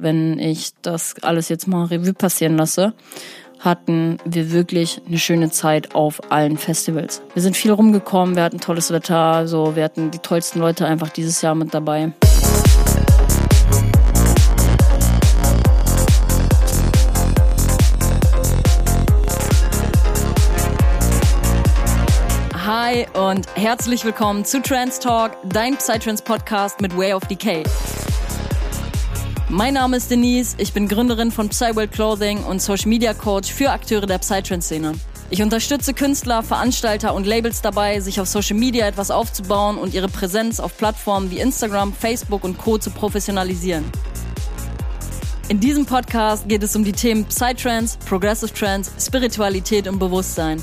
Wenn ich das alles jetzt mal Revue passieren lasse, hatten wir wirklich eine schöne Zeit auf allen Festivals. Wir sind viel rumgekommen, wir hatten tolles Wetter, so wir hatten die tollsten Leute einfach dieses Jahr mit dabei. Hi und herzlich willkommen zu Trans Talk, dein Psytrance Podcast mit Way of Decay. Mein Name ist Denise, ich bin Gründerin von Psyworld Clothing und Social Media Coach für Akteure der Psytrance-Szene. Ich unterstütze Künstler, Veranstalter und Labels dabei, sich auf Social Media etwas aufzubauen und ihre Präsenz auf Plattformen wie Instagram, Facebook und Co. zu professionalisieren. In diesem Podcast geht es um die Themen Psytrance, Progressive Trance, Spiritualität und Bewusstsein.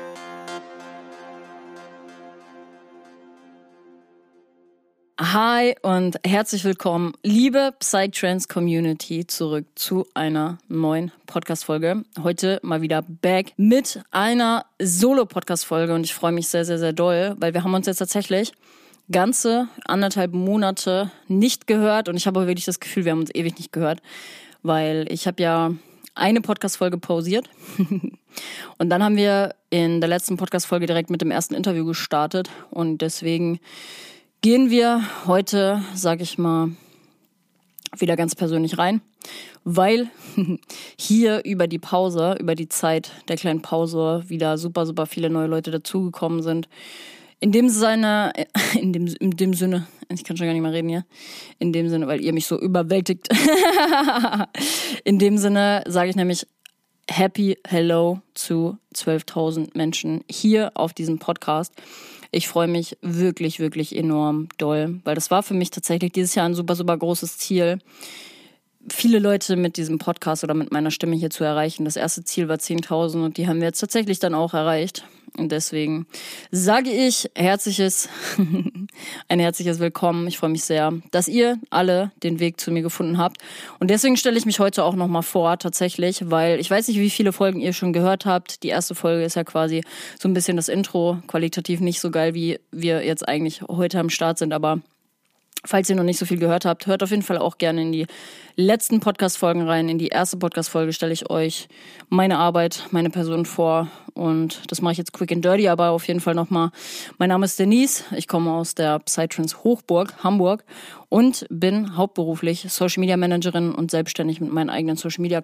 Hi und herzlich willkommen, liebe Psytrance Community, zurück zu einer neuen Podcast-Folge. Heute mal wieder back mit einer Solo-Podcast-Folge und ich freue mich sehr, sehr, sehr doll, weil wir haben uns jetzt tatsächlich ganze anderthalb Monate nicht gehört und ich habe wirklich das Gefühl, wir haben uns ewig nicht gehört, weil ich habe ja eine Podcast-Folge pausiert und dann haben wir in der letzten Podcast-Folge direkt mit dem ersten Interview gestartet und deswegen gehen wir heute, sag ich mal, wieder ganz persönlich rein, weil hier über die Pause, über die Zeit der kleinen Pause wieder super, super viele neue Leute dazugekommen sind. In dem Sinne, in dem, in dem Sinne, ich kann schon gar nicht mehr reden hier, in dem Sinne, weil ihr mich so überwältigt. in dem Sinne sage ich nämlich Happy Hello zu 12.000 Menschen hier auf diesem Podcast. Ich freue mich wirklich, wirklich enorm doll, weil das war für mich tatsächlich dieses Jahr ein super, super großes Ziel viele Leute mit diesem Podcast oder mit meiner Stimme hier zu erreichen. Das erste Ziel war 10.000 und die haben wir jetzt tatsächlich dann auch erreicht. Und deswegen sage ich herzliches, ein herzliches Willkommen. Ich freue mich sehr, dass ihr alle den Weg zu mir gefunden habt. Und deswegen stelle ich mich heute auch nochmal vor, tatsächlich, weil ich weiß nicht, wie viele Folgen ihr schon gehört habt. Die erste Folge ist ja quasi so ein bisschen das Intro, qualitativ nicht so geil, wie wir jetzt eigentlich heute am Start sind, aber Falls ihr noch nicht so viel gehört habt, hört auf jeden Fall auch gerne in die letzten Podcast-Folgen rein. In die erste Podcast-Folge stelle ich euch meine Arbeit, meine Person vor. Und das mache ich jetzt quick and dirty, aber auf jeden Fall nochmal. Mein Name ist Denise. Ich komme aus der Psytrance Hochburg, Hamburg und bin hauptberuflich Social Media Managerin und selbstständig mit meinen eigenen Social Media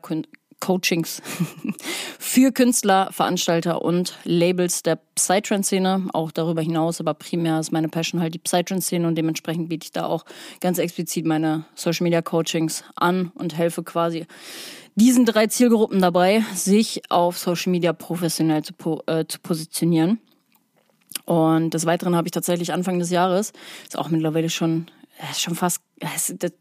Coachings für Künstler, Veranstalter und Labels der Psytrance-Szene, auch darüber hinaus, aber primär ist meine Passion halt die Psytrance-Szene und dementsprechend biete ich da auch ganz explizit meine Social-Media-Coachings an und helfe quasi diesen drei Zielgruppen dabei, sich auf Social Media professionell zu, äh, zu positionieren. Und des Weiteren habe ich tatsächlich Anfang des Jahres, ist auch mittlerweile schon ist schon fast,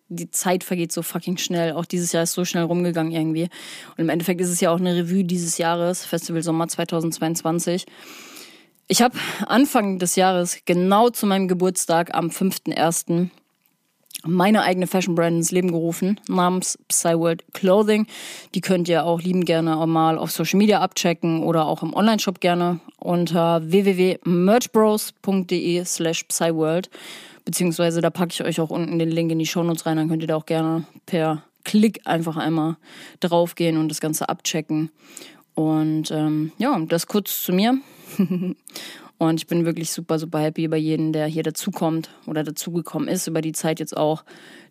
die Zeit vergeht so fucking schnell. Auch dieses Jahr ist so schnell rumgegangen irgendwie. Und im Endeffekt ist es ja auch eine Revue dieses Jahres, Festival Sommer 2022. Ich habe Anfang des Jahres, genau zu meinem Geburtstag am 5.1., meine eigene Fashion Brand ins Leben gerufen, namens Psyworld Clothing. Die könnt ihr auch lieben gerne auch mal auf Social Media abchecken oder auch im Online-Shop gerne unter www.merchbros.de slash Psyworld. Beziehungsweise da packe ich euch auch unten den Link in die Shownotes rein, dann könnt ihr da auch gerne per Klick einfach einmal draufgehen und das Ganze abchecken. Und ähm, ja, das kurz zu mir. und ich bin wirklich super, super happy über jeden, der hier dazukommt oder dazugekommen ist, über die Zeit jetzt auch.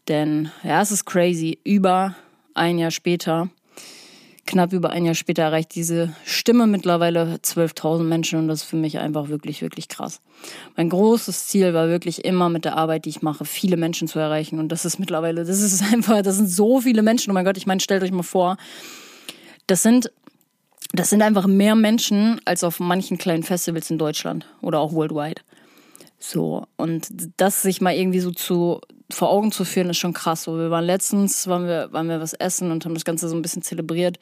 Denn ja, es ist crazy. Über ein Jahr später knapp über ein Jahr später erreicht diese Stimme mittlerweile 12.000 Menschen und das ist für mich einfach wirklich, wirklich krass. Mein großes Ziel war wirklich immer mit der Arbeit, die ich mache, viele Menschen zu erreichen und das ist mittlerweile, das ist einfach, das sind so viele Menschen. Oh mein Gott, ich meine, stellt euch mal vor, das sind das sind einfach mehr Menschen als auf manchen kleinen Festivals in Deutschland oder auch worldwide. So, und das sich mal irgendwie so zu, vor Augen zu führen, ist schon krass. So, wir waren letztens, waren wir, waren wir was essen und haben das Ganze so ein bisschen zelebriert.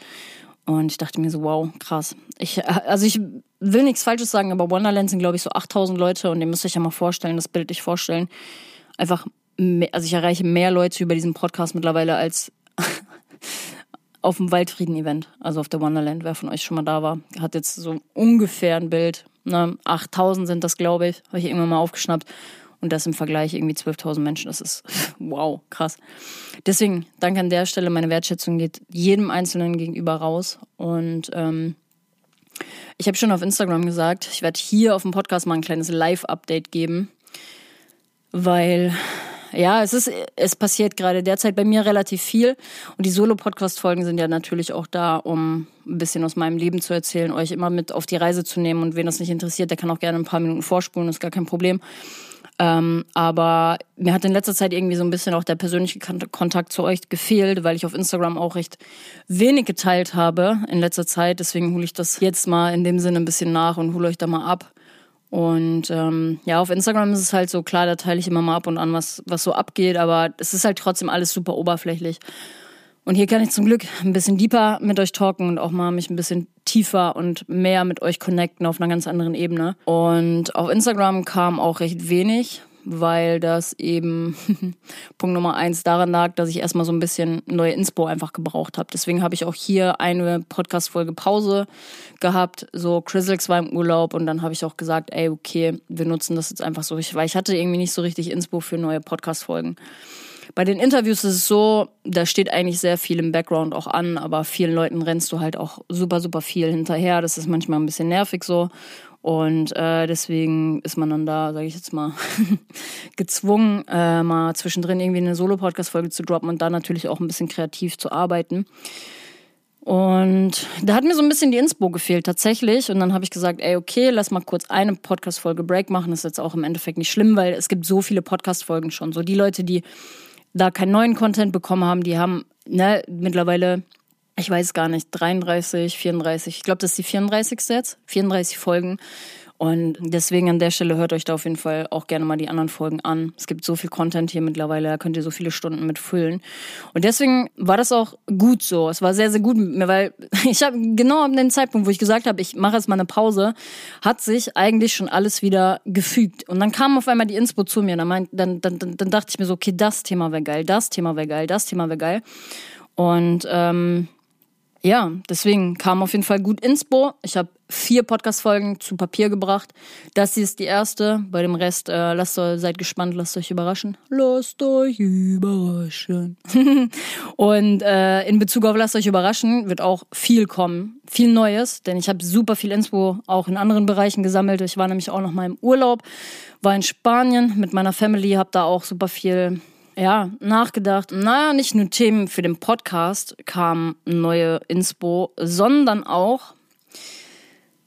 Und ich dachte mir so, wow, krass. Ich, also ich will nichts Falsches sagen, aber Wonderland sind, glaube ich, so 8000 Leute und ihr müsst euch ja mal vorstellen, das Bild ich vorstellen. Einfach, mehr, also ich erreiche mehr Leute über diesen Podcast mittlerweile als auf dem Waldfrieden-Event, also auf der Wonderland. Wer von euch schon mal da war, hat jetzt so ungefähr ein Bild. Ne? 8000 sind das, glaube ich, habe ich irgendwann mal aufgeschnappt. Und das im Vergleich irgendwie 12.000 Menschen. Das ist wow, krass. Deswegen, danke an der Stelle. Meine Wertschätzung geht jedem Einzelnen gegenüber raus. Und ähm, ich habe schon auf Instagram gesagt, ich werde hier auf dem Podcast mal ein kleines Live-Update geben, weil ja, es ist, es passiert gerade derzeit bei mir relativ viel. Und die Solo-Podcast-Folgen sind ja natürlich auch da, um ein bisschen aus meinem Leben zu erzählen, euch immer mit auf die Reise zu nehmen. Und wen das nicht interessiert, der kann auch gerne ein paar Minuten vorspulen, ist gar kein Problem. Ähm, aber mir hat in letzter Zeit irgendwie so ein bisschen auch der persönliche Kontakt zu euch gefehlt, weil ich auf Instagram auch recht wenig geteilt habe in letzter Zeit. Deswegen hole ich das jetzt mal in dem Sinne ein bisschen nach und hole euch da mal ab. Und ähm, ja, auf Instagram ist es halt so, klar, da teile ich immer mal ab und an, was, was so abgeht, aber es ist halt trotzdem alles super oberflächlich. Und hier kann ich zum Glück ein bisschen deeper mit euch talken und auch mal mich ein bisschen tiefer und mehr mit euch connecten auf einer ganz anderen Ebene. Und auf Instagram kam auch recht wenig, weil das eben Punkt Nummer eins daran lag, dass ich erstmal so ein bisschen neue Inspo einfach gebraucht habe. Deswegen habe ich auch hier eine Podcast-Folge Pause gehabt. So, Chrislix war im Urlaub und dann habe ich auch gesagt, ey, okay, wir nutzen das jetzt einfach so, weil ich hatte irgendwie nicht so richtig Inspo für neue Podcast-Folgen. Bei den Interviews ist es so, da steht eigentlich sehr viel im Background auch an, aber vielen Leuten rennst du halt auch super, super viel hinterher. Das ist manchmal ein bisschen nervig so. Und äh, deswegen ist man dann da, sage ich jetzt mal, gezwungen, äh, mal zwischendrin irgendwie eine Solo-Podcast-Folge zu droppen und da natürlich auch ein bisschen kreativ zu arbeiten. Und da hat mir so ein bisschen die Inspo gefehlt tatsächlich. Und dann habe ich gesagt, ey, okay, lass mal kurz eine Podcast-Folge Break machen. Das ist jetzt auch im Endeffekt nicht schlimm, weil es gibt so viele Podcast-Folgen schon. So die Leute, die da keinen neuen Content bekommen haben, die haben ne, mittlerweile, ich weiß gar nicht, 33, 34, ich glaube, das ist die 34. jetzt, 34 Folgen. Und deswegen an der Stelle hört euch da auf jeden Fall auch gerne mal die anderen Folgen an. Es gibt so viel Content hier mittlerweile, da könnt ihr so viele Stunden mitfüllen. Und deswegen war das auch gut so. Es war sehr, sehr gut mit mir, weil ich habe genau an dem Zeitpunkt, wo ich gesagt habe, ich mache jetzt mal eine Pause, hat sich eigentlich schon alles wieder gefügt. Und dann kam auf einmal die Inspo zu mir. Dann, dann, dann, dann, dann dachte ich mir so, okay, das Thema wäre geil, das Thema wäre geil, das Thema wäre geil. Und ähm, ja, deswegen kam auf jeden Fall gut Inspo. Ich habe vier Podcast-Folgen zu Papier gebracht. Das hier ist die erste. Bei dem Rest, äh, lasst euch, seid gespannt, lasst euch überraschen. Lasst euch überraschen. und äh, in Bezug auf lasst euch überraschen wird auch viel kommen. Viel Neues, denn ich habe super viel Inspo auch in anderen Bereichen gesammelt. Ich war nämlich auch noch mal im Urlaub, war in Spanien mit meiner Family, habe da auch super viel ja, nachgedacht. Naja, nicht nur Themen für den Podcast kamen neue Inspo, sondern auch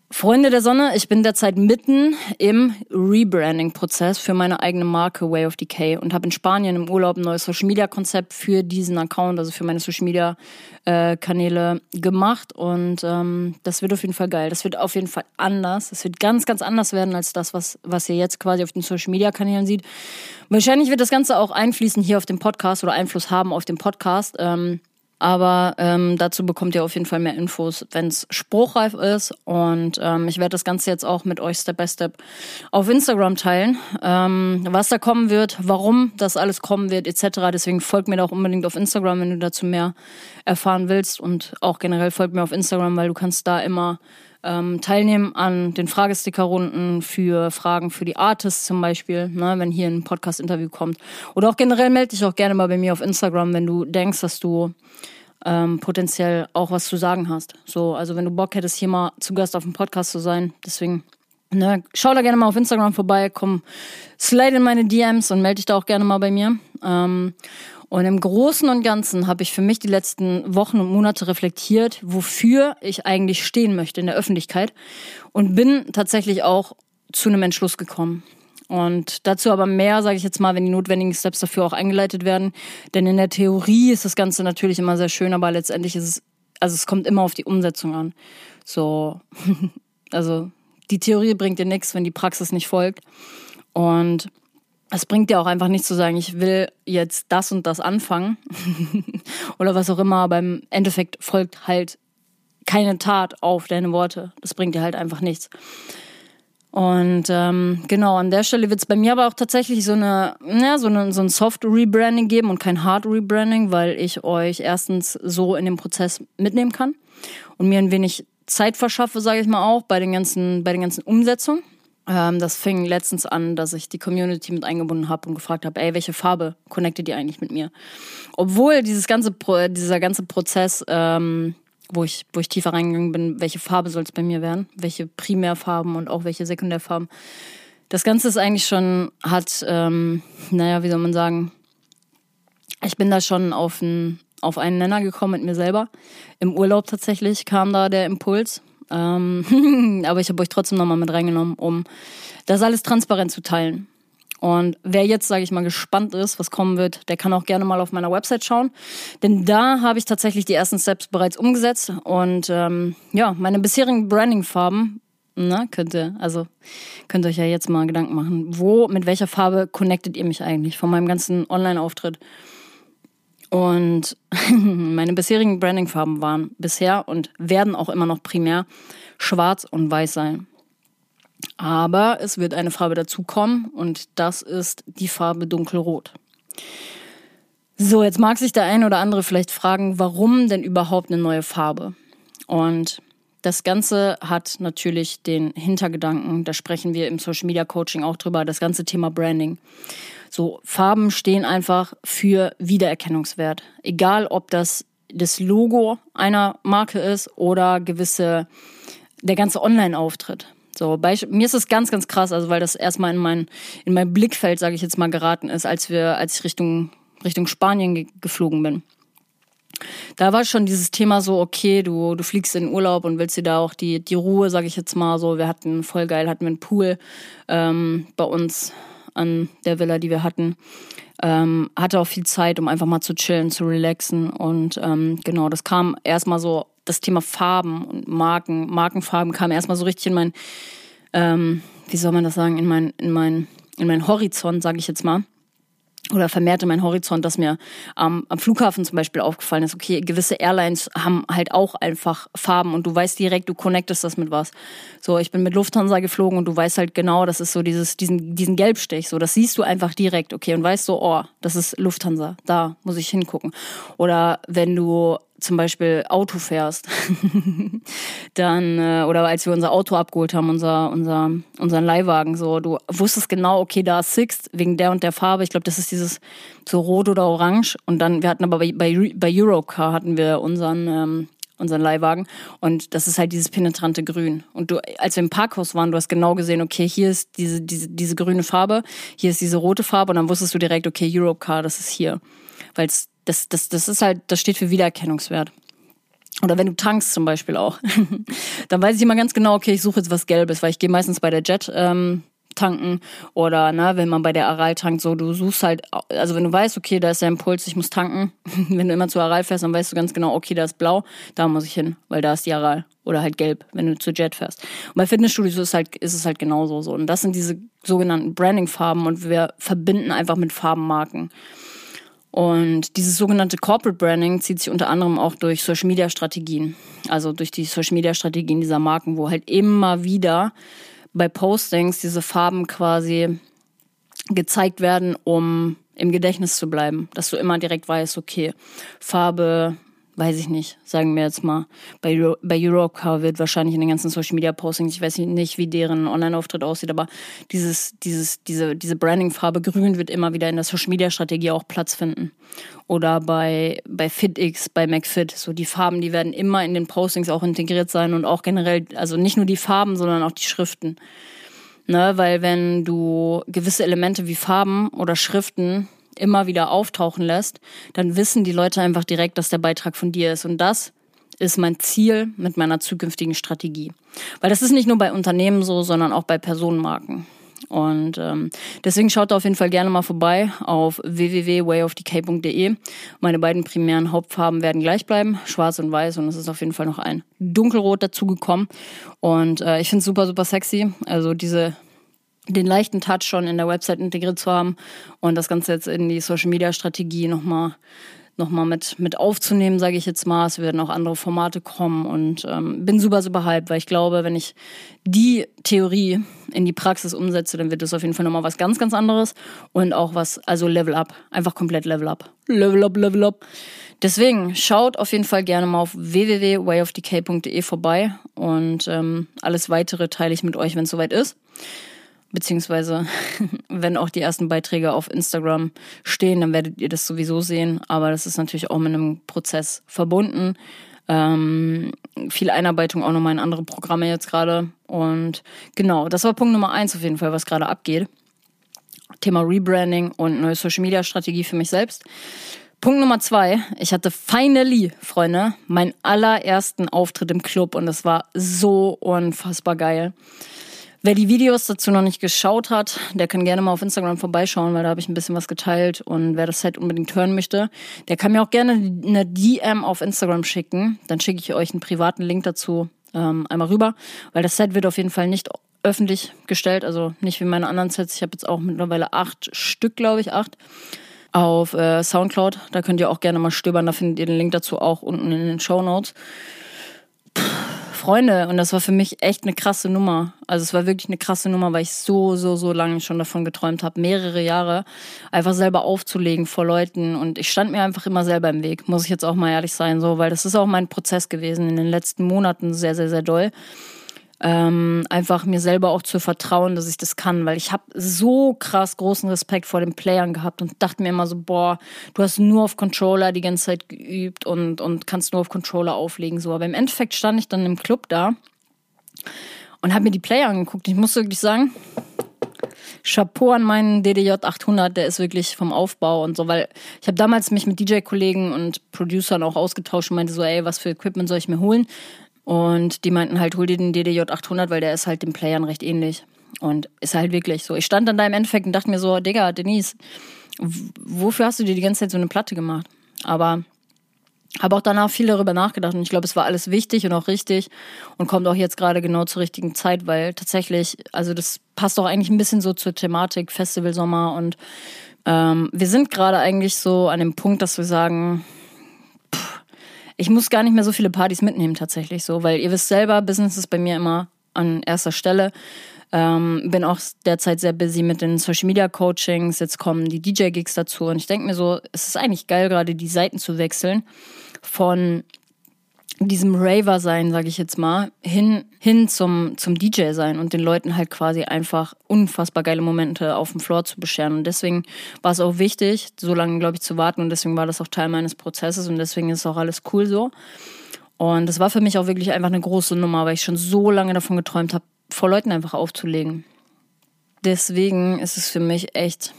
Freunde der Sonne, ich bin derzeit mitten im Rebranding-Prozess für meine eigene Marke Way of Decay und habe in Spanien im Urlaub ein neues Social-Media-Konzept für diesen Account, also für meine Social-Media-Kanäle gemacht und ähm, das wird auf jeden Fall geil. Das wird auf jeden Fall anders. Das wird ganz, ganz anders werden als das, was, was ihr jetzt quasi auf den Social-Media-Kanälen sieht. Wahrscheinlich wird das Ganze auch einfließen hier auf dem Podcast oder Einfluss haben auf den Podcast. Ähm, aber ähm, dazu bekommt ihr auf jeden Fall mehr Infos, wenn es spruchreif ist. Und ähm, ich werde das Ganze jetzt auch mit euch Step by Step auf Instagram teilen. Ähm, was da kommen wird, warum das alles kommen wird, etc. Deswegen folgt mir da auch unbedingt auf Instagram, wenn du dazu mehr erfahren willst. Und auch generell folgt mir auf Instagram, weil du kannst da immer ähm, teilnehmen an den Fragestickerrunden für Fragen für die Artists zum Beispiel, ne, wenn hier ein Podcast-Interview kommt. Oder auch generell melde dich auch gerne mal bei mir auf Instagram, wenn du denkst, dass du ähm, potenziell auch was zu sagen hast. So, also wenn du Bock hättest, hier mal zu Gast auf dem Podcast zu sein. Deswegen, ne, schau da gerne mal auf Instagram vorbei, komm, slide in meine DMs und melde dich da auch gerne mal bei mir. Ähm, und im Großen und Ganzen habe ich für mich die letzten Wochen und Monate reflektiert, wofür ich eigentlich stehen möchte in der Öffentlichkeit und bin tatsächlich auch zu einem Entschluss gekommen. Und dazu aber mehr, sage ich jetzt mal, wenn die notwendigen Steps dafür auch eingeleitet werden. Denn in der Theorie ist das Ganze natürlich immer sehr schön, aber letztendlich ist es, also es kommt immer auf die Umsetzung an. So, also die Theorie bringt dir nichts, wenn die Praxis nicht folgt. Und es bringt dir auch einfach nicht zu sagen, ich will jetzt das und das anfangen oder was auch immer, aber im Endeffekt folgt halt keine Tat auf deine Worte. Das bringt dir halt einfach nichts. Und ähm, genau, an der Stelle wird es bei mir aber auch tatsächlich so eine, ja, so, eine, so ein Soft-Rebranding geben und kein Hard-Rebranding, weil ich euch erstens so in dem Prozess mitnehmen kann und mir ein wenig Zeit verschaffe, sage ich mal auch, bei den ganzen, bei den ganzen Umsetzungen. Ähm, das fing letztens an, dass ich die Community mit eingebunden habe und gefragt habe, ey, welche Farbe connectet ihr eigentlich mit mir? Obwohl dieses ganze, dieser ganze Prozess ähm, wo ich, wo ich tiefer reingegangen bin, welche Farbe soll es bei mir werden, welche Primärfarben und auch welche Sekundärfarben. Das Ganze ist eigentlich schon, hat, ähm, naja, wie soll man sagen, ich bin da schon auf, ein, auf einen Nenner gekommen mit mir selber. Im Urlaub tatsächlich kam da der Impuls. Ähm, aber ich habe euch trotzdem nochmal mit reingenommen, um das alles transparent zu teilen. Und wer jetzt, sage ich mal, gespannt ist, was kommen wird, der kann auch gerne mal auf meiner Website schauen. Denn da habe ich tatsächlich die ersten Steps bereits umgesetzt. Und ähm, ja, meine bisherigen Branding-Farben, na, könnt ihr, also könnt ihr euch ja jetzt mal Gedanken machen. Wo, mit welcher Farbe connectet ihr mich eigentlich von meinem ganzen Online-Auftritt? Und meine bisherigen Branding-Farben waren bisher und werden auch immer noch primär schwarz und weiß sein. Aber es wird eine Farbe dazukommen und das ist die Farbe dunkelrot. So, jetzt mag sich der eine oder andere vielleicht fragen, warum denn überhaupt eine neue Farbe? Und das Ganze hat natürlich den Hintergedanken, da sprechen wir im Social Media Coaching auch drüber, das ganze Thema Branding. So, Farben stehen einfach für Wiedererkennungswert. Egal, ob das das Logo einer Marke ist oder gewisse, der ganze Online-Auftritt. So, bei, mir ist es ganz, ganz krass, also weil das erstmal in mein, in mein Blickfeld, sage ich jetzt mal, geraten ist, als wir, als ich Richtung, Richtung Spanien ge geflogen bin. Da war schon dieses Thema so, okay, du, du fliegst in Urlaub und willst dir da auch die, die Ruhe, sage ich jetzt mal so. Wir hatten voll geil, hatten wir einen Pool ähm, bei uns an der Villa, die wir hatten. Ähm, hatte auch viel Zeit, um einfach mal zu chillen, zu relaxen. Und ähm, genau, das kam erstmal so das Thema Farben und Marken, Markenfarben kam erstmal so richtig in mein, ähm, wie soll man das sagen, in mein, in mein, in mein Horizont, sage ich jetzt mal oder vermehrte mein Horizont, dass mir ähm, am Flughafen zum Beispiel aufgefallen ist, okay, gewisse Airlines haben halt auch einfach Farben und du weißt direkt, du connectest das mit was. So, ich bin mit Lufthansa geflogen und du weißt halt genau, das ist so dieses, diesen, diesen Gelbstich, so, das siehst du einfach direkt, okay, und weißt so, oh, das ist Lufthansa, da muss ich hingucken. Oder wenn du zum Beispiel Auto fährst, dann, äh, oder als wir unser Auto abgeholt haben, unser, unser, unseren Leihwagen, so, du wusstest genau, okay, da ist Sixt, wegen der und der Farbe. Ich glaube, das ist dieses so rot oder orange. Und dann, wir hatten aber bei, bei, bei Eurocar hatten wir unseren, ähm, unseren Leihwagen. Und das ist halt dieses penetrante Grün. Und du, als wir im Parkhaus waren, du hast genau gesehen, okay, hier ist diese, diese, diese grüne Farbe, hier ist diese rote Farbe und dann wusstest du direkt, okay, Eurocar, das ist hier. Weil es das, das, das ist halt, das steht für Wiedererkennungswert. Oder wenn du tankst zum Beispiel auch, dann weiß ich immer ganz genau, okay, ich suche jetzt was Gelbes, weil ich gehe meistens bei der Jet ähm, tanken oder ne, wenn man bei der Aral tankt, so du suchst halt, also wenn du weißt, okay, da ist der Impuls, ich muss tanken, wenn du immer zu Aral fährst, dann weißt du ganz genau, okay, da ist blau, da muss ich hin, weil da ist die Aral oder halt gelb, wenn du zu Jet fährst. Und bei Fitnessstudios ist, halt, ist es halt genauso so. Und das sind diese sogenannten Branding-Farben und wir verbinden einfach mit Farbenmarken. Und dieses sogenannte Corporate Branding zieht sich unter anderem auch durch Social Media Strategien. Also durch die Social Media Strategien dieser Marken, wo halt immer wieder bei Postings diese Farben quasi gezeigt werden, um im Gedächtnis zu bleiben. Dass du immer direkt weißt, okay, Farbe weiß ich nicht, sagen wir jetzt mal, bei, Euro, bei Eurocar wird wahrscheinlich in den ganzen Social Media Postings, ich weiß nicht, wie deren Online-Auftritt aussieht, aber dieses, dieses, diese, diese Branding-Farbe grün wird immer wieder in der Social Media Strategie auch Platz finden. Oder bei, bei FitX, bei McFit, so die Farben, die werden immer in den Postings auch integriert sein und auch generell, also nicht nur die Farben, sondern auch die Schriften. Ne, weil wenn du gewisse Elemente wie Farben oder Schriften immer wieder auftauchen lässt, dann wissen die Leute einfach direkt, dass der Beitrag von dir ist. Und das ist mein Ziel mit meiner zukünftigen Strategie. Weil das ist nicht nur bei Unternehmen so, sondern auch bei Personenmarken. Und ähm, deswegen schaut da auf jeden Fall gerne mal vorbei auf www.wayofdk.de. Meine beiden primären Hauptfarben werden gleich bleiben, schwarz und weiß. Und es ist auf jeden Fall noch ein dunkelrot dazugekommen. Und äh, ich finde es super, super sexy. Also diese den leichten Touch schon in der Website integriert zu haben und das Ganze jetzt in die Social Media Strategie nochmal nochmal mit, mit aufzunehmen, sage ich jetzt mal. Es werden auch andere Formate kommen und ähm, bin super, super hyped, weil ich glaube, wenn ich die Theorie in die Praxis umsetze, dann wird es auf jeden Fall nochmal was ganz, ganz anderes und auch was, also Level Up, einfach komplett Level Up. Level Up, Level Up. Deswegen schaut auf jeden Fall gerne mal auf www.wayofdk.de vorbei und ähm, alles weitere teile ich mit euch, wenn es soweit ist beziehungsweise wenn auch die ersten Beiträge auf Instagram stehen, dann werdet ihr das sowieso sehen. Aber das ist natürlich auch mit einem Prozess verbunden. Ähm, viel Einarbeitung auch nochmal in andere Programme jetzt gerade. Und genau, das war Punkt Nummer eins auf jeden Fall, was gerade abgeht. Thema Rebranding und neue Social Media Strategie für mich selbst. Punkt Nummer zwei. Ich hatte finally, Freunde, meinen allerersten Auftritt im Club und das war so unfassbar geil. Wer die Videos dazu noch nicht geschaut hat, der kann gerne mal auf Instagram vorbeischauen, weil da habe ich ein bisschen was geteilt. Und wer das Set unbedingt hören möchte, der kann mir auch gerne eine DM auf Instagram schicken. Dann schicke ich euch einen privaten Link dazu ähm, einmal rüber, weil das Set wird auf jeden Fall nicht öffentlich gestellt, also nicht wie meine anderen Sets. Ich habe jetzt auch mittlerweile acht Stück, glaube ich, acht auf äh, Soundcloud. Da könnt ihr auch gerne mal stöbern. Da findet ihr den Link dazu auch unten in den Show Notes. Freunde und das war für mich echt eine krasse Nummer. Also es war wirklich eine krasse Nummer, weil ich so, so, so lange schon davon geträumt habe, mehrere Jahre einfach selber aufzulegen vor Leuten und ich stand mir einfach immer selber im Weg, muss ich jetzt auch mal ehrlich sein, so, weil das ist auch mein Prozess gewesen in den letzten Monaten sehr, sehr, sehr doll ähm, einfach mir selber auch zu vertrauen, dass ich das kann, weil ich habe so krass großen Respekt vor den Playern gehabt und dachte mir immer so, boah, du hast nur auf Controller die ganze Zeit geübt und, und kannst nur auf Controller auflegen, so. Aber im Endeffekt stand ich dann im Club da und habe mir die Player angeguckt. Ich muss wirklich sagen, Chapeau an meinen DDJ 800, der ist wirklich vom Aufbau und so, weil ich habe damals mich mit DJ-Kollegen und Producern auch ausgetauscht und meinte so, ey, was für Equipment soll ich mir holen? Und die meinten halt, hol dir den DDJ 800, weil der ist halt den Playern recht ähnlich. Und ist halt wirklich so. Ich stand dann da im Endeffekt und dachte mir so, Digga, Denise, wofür hast du dir die ganze Zeit so eine Platte gemacht? Aber habe auch danach viel darüber nachgedacht und ich glaube, es war alles wichtig und auch richtig und kommt auch jetzt gerade genau zur richtigen Zeit, weil tatsächlich, also das passt auch eigentlich ein bisschen so zur Thematik Festival Sommer und ähm, wir sind gerade eigentlich so an dem Punkt, dass wir sagen, ich muss gar nicht mehr so viele Partys mitnehmen tatsächlich so, weil ihr wisst selber, Business ist bei mir immer an erster Stelle. Ähm, bin auch derzeit sehr busy mit den Social Media Coachings. Jetzt kommen die DJ Gigs dazu und ich denke mir so, es ist eigentlich geil, gerade die Seiten zu wechseln von diesem Raver sein, sage ich jetzt mal, hin hin zum zum DJ sein und den Leuten halt quasi einfach unfassbar geile Momente auf dem Floor zu bescheren und deswegen war es auch wichtig, so lange glaube ich zu warten und deswegen war das auch Teil meines Prozesses und deswegen ist auch alles cool so. Und das war für mich auch wirklich einfach eine große Nummer, weil ich schon so lange davon geträumt habe, vor Leuten einfach aufzulegen. Deswegen ist es für mich echt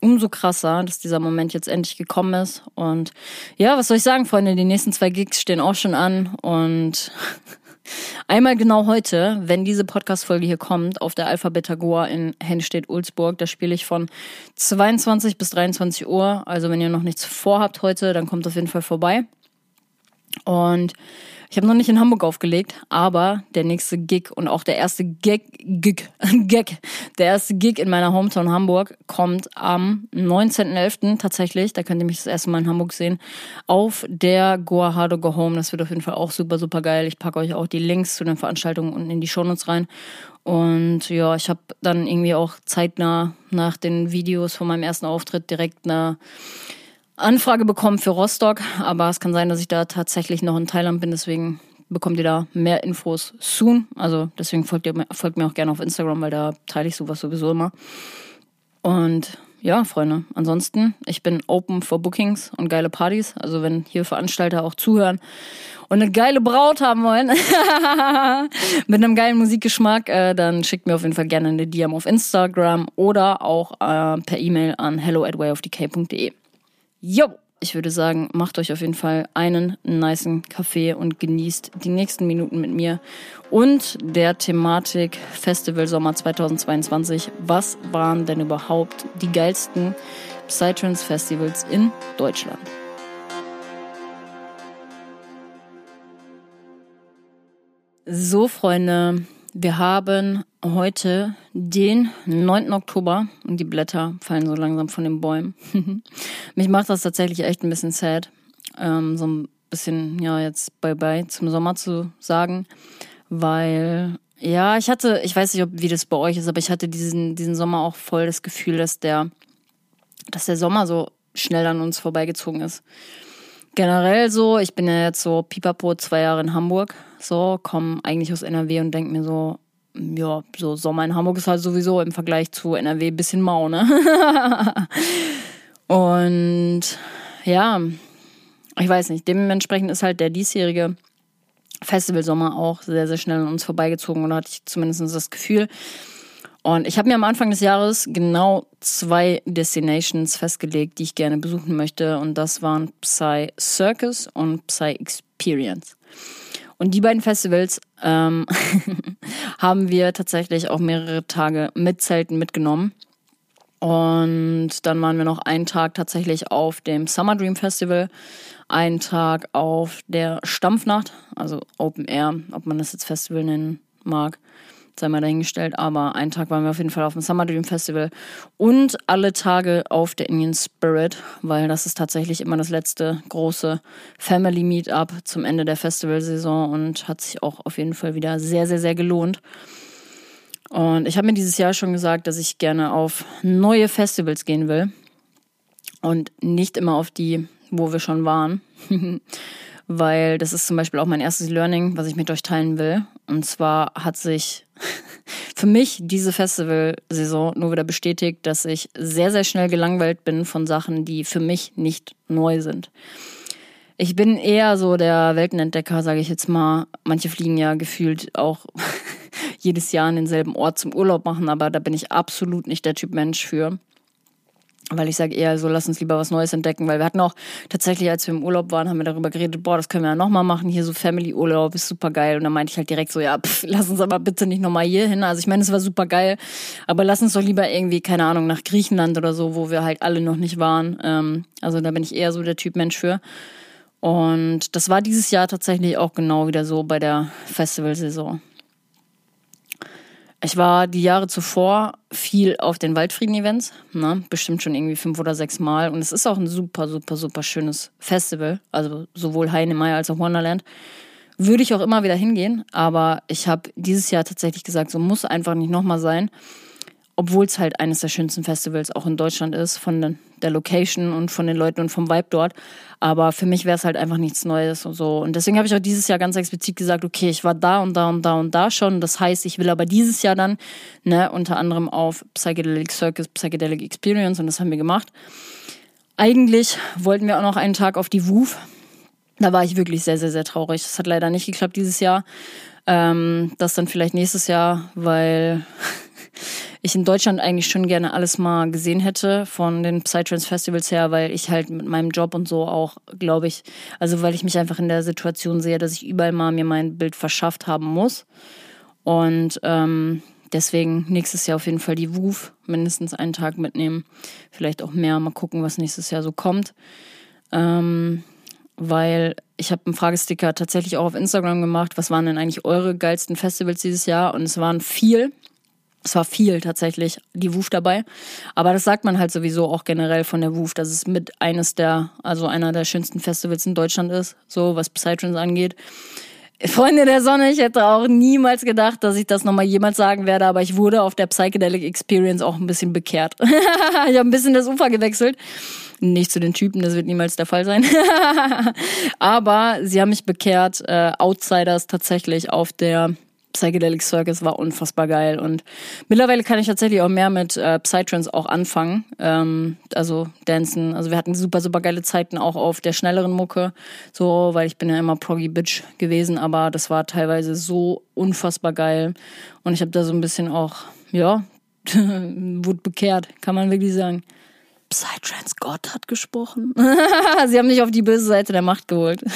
umso krasser, dass dieser Moment jetzt endlich gekommen ist. Und ja, was soll ich sagen, Freunde? Die nächsten zwei Gigs stehen auch schon an. Und einmal genau heute, wenn diese Podcast-Folge hier kommt, auf der Alpha Beta Goa in Hennstedt-Ulzburg, da spiele ich von 22 bis 23 Uhr. Also wenn ihr noch nichts vorhabt heute, dann kommt auf jeden Fall vorbei. Und ich habe noch nicht in Hamburg aufgelegt, aber der nächste Gig und auch der erste Gig, Gig, Gig, der erste Gig in meiner Hometown Hamburg kommt am 19.11. tatsächlich. Da könnt ihr mich das erste Mal in Hamburg sehen. Auf der Goa Hard Go Home. Das wird auf jeden Fall auch super, super geil. Ich packe euch auch die Links zu den Veranstaltungen unten in die Shownotes rein. Und ja, ich habe dann irgendwie auch zeitnah nach den Videos von meinem ersten Auftritt direkt eine Anfrage bekommen für Rostock, aber es kann sein, dass ich da tatsächlich noch in Thailand bin, deswegen bekommt ihr da mehr Infos soon. Also deswegen folgt, ihr, folgt mir auch gerne auf Instagram, weil da teile ich sowas sowieso immer. Und ja, Freunde, ansonsten, ich bin open for Bookings und geile Partys. Also wenn hier Veranstalter auch zuhören und eine geile Braut haben wollen, mit einem geilen Musikgeschmack, äh, dann schickt mir auf jeden Fall gerne eine DM auf Instagram oder auch äh, per E-Mail an hello at wayofdk.de. Jo, ich würde sagen, macht euch auf jeden Fall einen niceen Kaffee und genießt die nächsten Minuten mit mir und der Thematik Festival Sommer 2022. Was waren denn überhaupt die geilsten Psytrance Festivals in Deutschland? So, Freunde, wir haben heute den 9. Oktober und die Blätter fallen so langsam von den Bäumen. Mich macht das tatsächlich echt ein bisschen sad, ähm, so ein bisschen, ja, jetzt Bye-bye zum Sommer zu sagen, weil, ja, ich hatte, ich weiß nicht, ob, wie das bei euch ist, aber ich hatte diesen, diesen Sommer auch voll das Gefühl, dass der, dass der Sommer so schnell an uns vorbeigezogen ist. Generell so, ich bin ja jetzt so pipapo zwei Jahre in Hamburg, so, komme eigentlich aus NRW und denke mir so, ja, so Sommer in Hamburg ist halt sowieso im Vergleich zu NRW ein bisschen mau, ne? und ja, ich weiß nicht, dementsprechend ist halt der diesjährige Festivalsommer auch sehr, sehr schnell an uns vorbeigezogen oder hatte ich zumindest das Gefühl. Und ich habe mir am Anfang des Jahres genau zwei Destinations festgelegt, die ich gerne besuchen möchte. Und das waren Psy Circus und Psy Experience. Und die beiden Festivals ähm, haben wir tatsächlich auch mehrere Tage mit Zelten mitgenommen. Und dann waren wir noch einen Tag tatsächlich auf dem Summer Dream Festival, einen Tag auf der Stampfnacht, also Open Air, ob man das jetzt Festival nennen mag sei mal dahingestellt, aber einen Tag waren wir auf jeden Fall auf dem Summer Dream Festival und alle Tage auf der Indian Spirit, weil das ist tatsächlich immer das letzte große Family Meetup zum Ende der Festivalsaison und hat sich auch auf jeden Fall wieder sehr, sehr, sehr gelohnt. Und ich habe mir dieses Jahr schon gesagt, dass ich gerne auf neue Festivals gehen will und nicht immer auf die, wo wir schon waren. weil das ist zum Beispiel auch mein erstes Learning, was ich mit euch teilen will. Und zwar hat sich für mich diese Festivalsaison nur wieder bestätigt, dass ich sehr, sehr schnell gelangweilt bin von Sachen, die für mich nicht neu sind. Ich bin eher so der Weltenentdecker, sage ich jetzt mal. Manche fliegen ja gefühlt auch jedes Jahr an denselben Ort zum Urlaub machen, aber da bin ich absolut nicht der Typ Mensch für. Weil ich sage eher so, lass uns lieber was Neues entdecken, weil wir hatten auch tatsächlich, als wir im Urlaub waren, haben wir darüber geredet, boah, das können wir ja nochmal machen, hier so Family-Urlaub ist super geil. Und dann meinte ich halt direkt so, ja, pff, lass uns aber bitte nicht nochmal hier hin. Also ich meine, es war super geil, aber lass uns doch lieber irgendwie, keine Ahnung, nach Griechenland oder so, wo wir halt alle noch nicht waren. Ähm, also da bin ich eher so der Typ Mensch für. Und das war dieses Jahr tatsächlich auch genau wieder so bei der Festivalsaison. Ich war die Jahre zuvor viel auf den Waldfrieden-Events, ne? bestimmt schon irgendwie fünf oder sechs Mal. Und es ist auch ein super, super, super schönes Festival. Also sowohl Heinemeier als auch Wonderland. Würde ich auch immer wieder hingehen, aber ich habe dieses Jahr tatsächlich gesagt, so muss einfach nicht nochmal sein obwohl es halt eines der schönsten Festivals auch in Deutschland ist, von der Location und von den Leuten und vom Vibe dort. Aber für mich wäre es halt einfach nichts Neues und so. Und deswegen habe ich auch dieses Jahr ganz explizit gesagt, okay, ich war da und da und da und da schon. Das heißt, ich will aber dieses Jahr dann, ne, unter anderem auf Psychedelic Circus, Psychedelic Experience und das haben wir gemacht. Eigentlich wollten wir auch noch einen Tag auf die WUF. Da war ich wirklich sehr, sehr, sehr traurig. Das hat leider nicht geklappt dieses Jahr. Ähm, das dann vielleicht nächstes Jahr, weil ich in Deutschland eigentlich schon gerne alles mal gesehen hätte von den Psytrance Festivals her, weil ich halt mit meinem Job und so auch, glaube ich, also weil ich mich einfach in der Situation sehe, dass ich überall mal mir mein Bild verschafft haben muss. Und ähm, deswegen nächstes Jahr auf jeden Fall die WUF mindestens einen Tag mitnehmen. Vielleicht auch mehr. Mal gucken, was nächstes Jahr so kommt. Ähm, weil ich habe einen Fragesticker tatsächlich auch auf Instagram gemacht. Was waren denn eigentlich eure geilsten Festivals dieses Jahr? Und es waren viel. Es war viel tatsächlich, die WUF dabei. Aber das sagt man halt sowieso auch generell von der WUF, dass es mit eines der, also einer der schönsten Festivals in Deutschland ist, so was Psytrance angeht. Freunde der Sonne, ich hätte auch niemals gedacht, dass ich das nochmal jemals sagen werde, aber ich wurde auf der Psychedelic Experience auch ein bisschen bekehrt. ich habe ein bisschen das Ufer gewechselt. Nicht zu den Typen, das wird niemals der Fall sein. aber sie haben mich bekehrt, äh, Outsiders tatsächlich auf der Psychedelic Circus war unfassbar geil und mittlerweile kann ich tatsächlich auch mehr mit äh, Psytrance auch anfangen, ähm, also dancen. Also wir hatten super, super geile Zeiten auch auf der schnelleren Mucke, so, weil ich bin ja immer Proggy Bitch gewesen, aber das war teilweise so unfassbar geil und ich habe da so ein bisschen auch, ja, wurde bekehrt, kann man wirklich sagen. Psytrance Gott hat gesprochen. Sie haben mich auf die böse Seite der Macht geholt.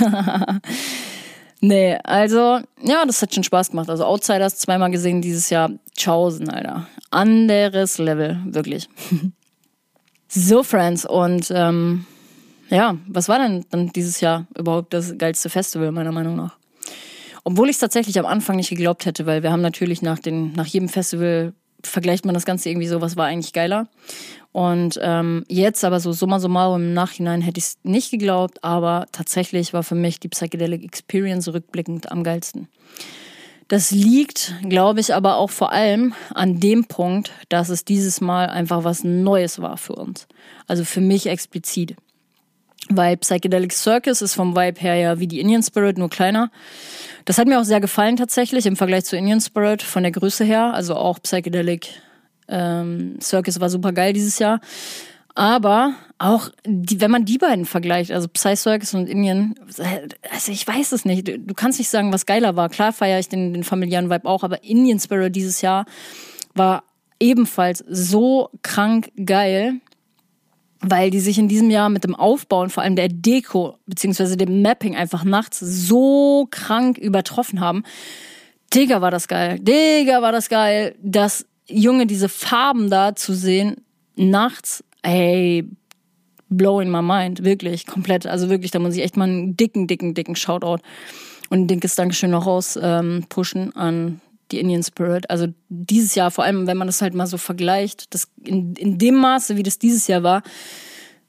Nee, also, ja, das hat schon Spaß gemacht. Also Outsiders zweimal gesehen dieses Jahr. Chausen, Alter. Anderes Level, wirklich. so, Friends, und ähm, ja, was war denn dann dieses Jahr überhaupt das geilste Festival, meiner Meinung nach? Obwohl ich es tatsächlich am Anfang nicht geglaubt hätte, weil wir haben natürlich nach, den, nach jedem Festival vergleicht man das Ganze irgendwie so, was war eigentlich geiler. Und ähm, jetzt aber so summa summarum im Nachhinein hätte ich es nicht geglaubt, aber tatsächlich war für mich die Psychedelic Experience rückblickend am geilsten. Das liegt, glaube ich, aber auch vor allem an dem Punkt, dass es dieses Mal einfach was Neues war für uns. Also für mich explizit. Weil Psychedelic Circus ist vom Vibe her ja wie die Indian Spirit, nur kleiner. Das hat mir auch sehr gefallen tatsächlich im Vergleich zu Indian Spirit von der Größe her. Also auch Psychedelic ähm, Circus war super geil dieses Jahr. Aber auch, die, wenn man die beiden vergleicht, also Psy Circus und Indian, also ich weiß es nicht. Du kannst nicht sagen, was geiler war. Klar feiere ich den, den familiären Vibe auch, aber Indian Spirit dieses Jahr war ebenfalls so krank geil, weil die sich in diesem Jahr mit dem Aufbau und vor allem der Deko beziehungsweise dem Mapping einfach nachts so krank übertroffen haben. Digga, war das geil. Digga, war das geil. Das Junge, diese Farben da zu sehen, nachts, ey, blowing my mind, wirklich, komplett. Also wirklich, da muss ich echt mal einen dicken, dicken, dicken Shoutout und ein dickes Dankeschön noch raus ähm, pushen an die Indian Spirit. Also dieses Jahr, vor allem, wenn man das halt mal so vergleicht, das in, in dem Maße, wie das dieses Jahr war,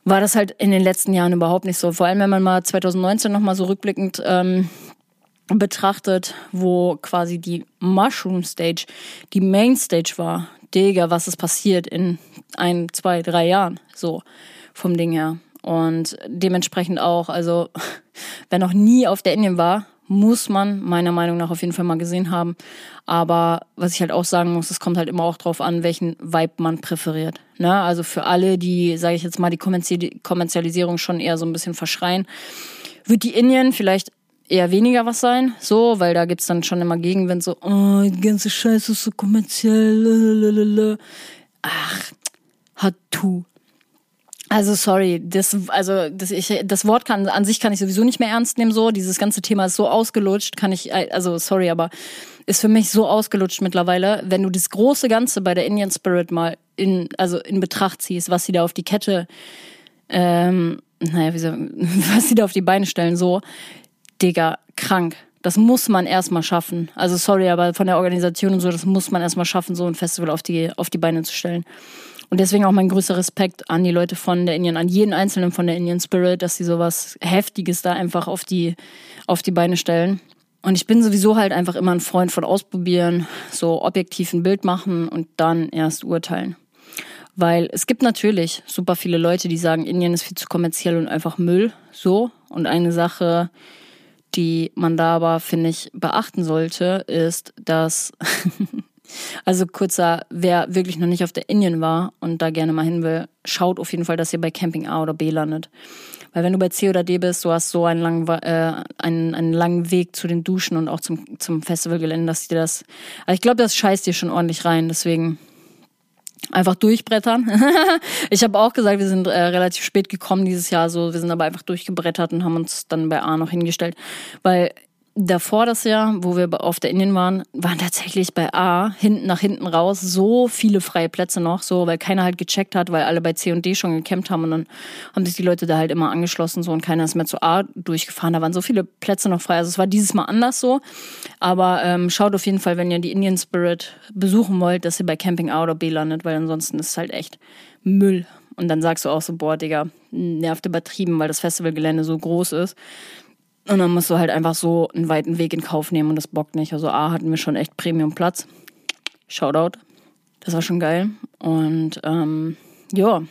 war das halt in den letzten Jahren überhaupt nicht so. Vor allem, wenn man mal 2019 nochmal so rückblickend ähm, betrachtet, wo quasi die Mushroom Stage die Main Stage war. Digga, was ist passiert in ein, zwei, drei Jahren? So vom Ding her. Und dementsprechend auch, also wer noch nie auf der Indien war, muss man meiner Meinung nach auf jeden Fall mal gesehen haben. Aber was ich halt auch sagen muss, es kommt halt immer auch drauf an, welchen Vibe man präferiert. Ne? Also für alle, die, sage ich jetzt mal, die Kommerzialisierung schon eher so ein bisschen verschreien, wird die Indien vielleicht eher weniger was sein, so, weil da gibt's dann schon immer Gegenwind, so, oh, die ganze Scheiße ist so kommerziell, lalalala. ach, hat tu. Also sorry, das also das ich das Wort kann an sich kann ich sowieso nicht mehr ernst nehmen so, dieses ganze Thema ist so ausgelutscht, kann ich also sorry, aber ist für mich so ausgelutscht mittlerweile, wenn du das große ganze bei der Indian Spirit mal in also in Betracht ziehst, was sie da auf die Kette ähm, naja, wie so, was sie da auf die Beine stellen so, Digga, krank. Das muss man erstmal schaffen. Also sorry, aber von der Organisation und so, das muss man erstmal schaffen, so ein Festival auf die, auf die Beine zu stellen. Und deswegen auch mein größter Respekt an die Leute von der Indian, an jeden Einzelnen von der Indian Spirit, dass sie sowas Heftiges da einfach auf die, auf die Beine stellen. Und ich bin sowieso halt einfach immer ein Freund von Ausprobieren, so objektiv ein Bild machen und dann erst urteilen. Weil es gibt natürlich super viele Leute, die sagen, Indien ist viel zu kommerziell und einfach Müll, so. Und eine Sache, die man da aber, finde ich, beachten sollte, ist, dass, also kurzer, wer wirklich noch nicht auf der Indien war und da gerne mal hin will, schaut auf jeden Fall, dass ihr bei Camping A oder B landet. Weil wenn du bei C oder D bist, du hast so einen langen, äh, einen, einen langen Weg zu den Duschen und auch zum, zum Festivalgelände, dass dir das, also ich glaube, das scheißt dir schon ordentlich rein, deswegen einfach durchbrettern. ich habe auch gesagt, wir sind äh, relativ spät gekommen dieses Jahr, so wir sind aber einfach durchgebrettert und haben uns dann bei A noch hingestellt, weil davor das Jahr, wo wir auf der Indien waren, waren tatsächlich bei A hinten nach hinten raus so viele freie Plätze noch, so weil keiner halt gecheckt hat, weil alle bei C und D schon gecampt haben und dann haben sich die Leute da halt immer angeschlossen so und keiner ist mehr zu A durchgefahren. Da waren so viele Plätze noch frei. Also es war dieses Mal anders so, aber ähm, schaut auf jeden Fall, wenn ihr die Indian Spirit besuchen wollt, dass ihr bei Camping A oder B landet, weil ansonsten ist es halt echt Müll. Und dann sagst du auch so, boah, Digga, nervt übertrieben, weil das Festivalgelände so groß ist. Und dann musst du halt einfach so einen weiten Weg in Kauf nehmen und das bockt nicht. Also A hatten wir schon echt Premium-Platz. Shoutout. Das war schon geil. Und ähm, ja,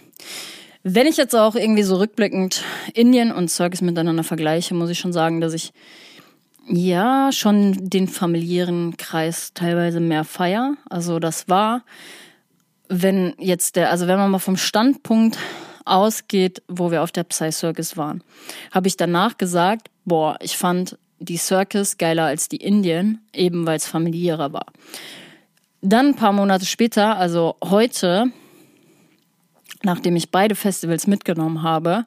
wenn ich jetzt auch irgendwie so rückblickend Indien und Circus miteinander vergleiche, muss ich schon sagen, dass ich ja schon den familiären Kreis teilweise mehr feier. Also das war, wenn jetzt der, also wenn man mal vom Standpunkt ausgeht, wo wir auf der Psy Circus waren, habe ich danach gesagt, boah, ich fand die Circus geiler als die Indien, eben weil es familiärer war. Dann ein paar Monate später, also heute, nachdem ich beide Festivals mitgenommen habe,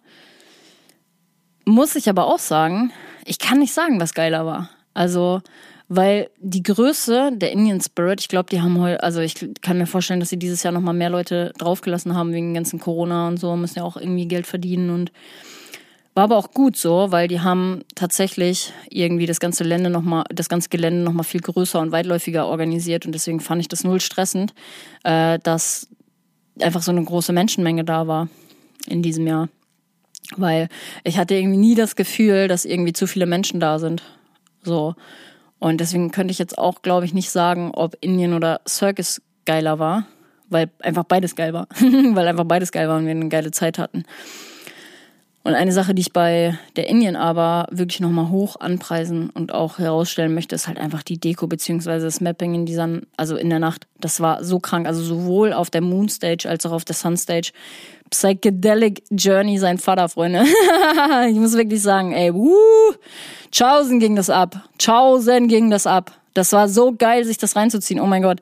muss ich aber auch sagen, ich kann nicht sagen, was geiler war. Also, weil die Größe der Indian Spirit, ich glaube, die haben heute, also ich kann mir vorstellen, dass sie dieses Jahr nochmal mehr Leute draufgelassen haben wegen ganzen Corona und so, müssen ja auch irgendwie Geld verdienen und War aber auch gut so, weil die haben tatsächlich irgendwie das ganze Gelände nochmal, das ganze Gelände noch mal viel größer und weitläufiger organisiert und deswegen fand ich das null stressend, äh, dass einfach so eine große Menschenmenge da war in diesem Jahr. Weil ich hatte irgendwie nie das Gefühl, dass irgendwie zu viele Menschen da sind. So. Und deswegen könnte ich jetzt auch, glaube ich, nicht sagen, ob Indian oder Circus geiler war, weil einfach beides geil war. weil einfach beides geil war und wir eine geile Zeit hatten. Und eine Sache, die ich bei der Indien aber wirklich nochmal hoch anpreisen und auch herausstellen möchte, ist halt einfach die Deko beziehungsweise das Mapping in dieser, also in der Nacht. Das war so krank. Also sowohl auf der Moonstage als auch auf der Sunstage. Psychedelic Journey sein Vater, Freunde. ich muss wirklich sagen, ey, wuh, Chausen ging das ab. Chausen ging das ab. Das war so geil, sich das reinzuziehen. Oh mein Gott.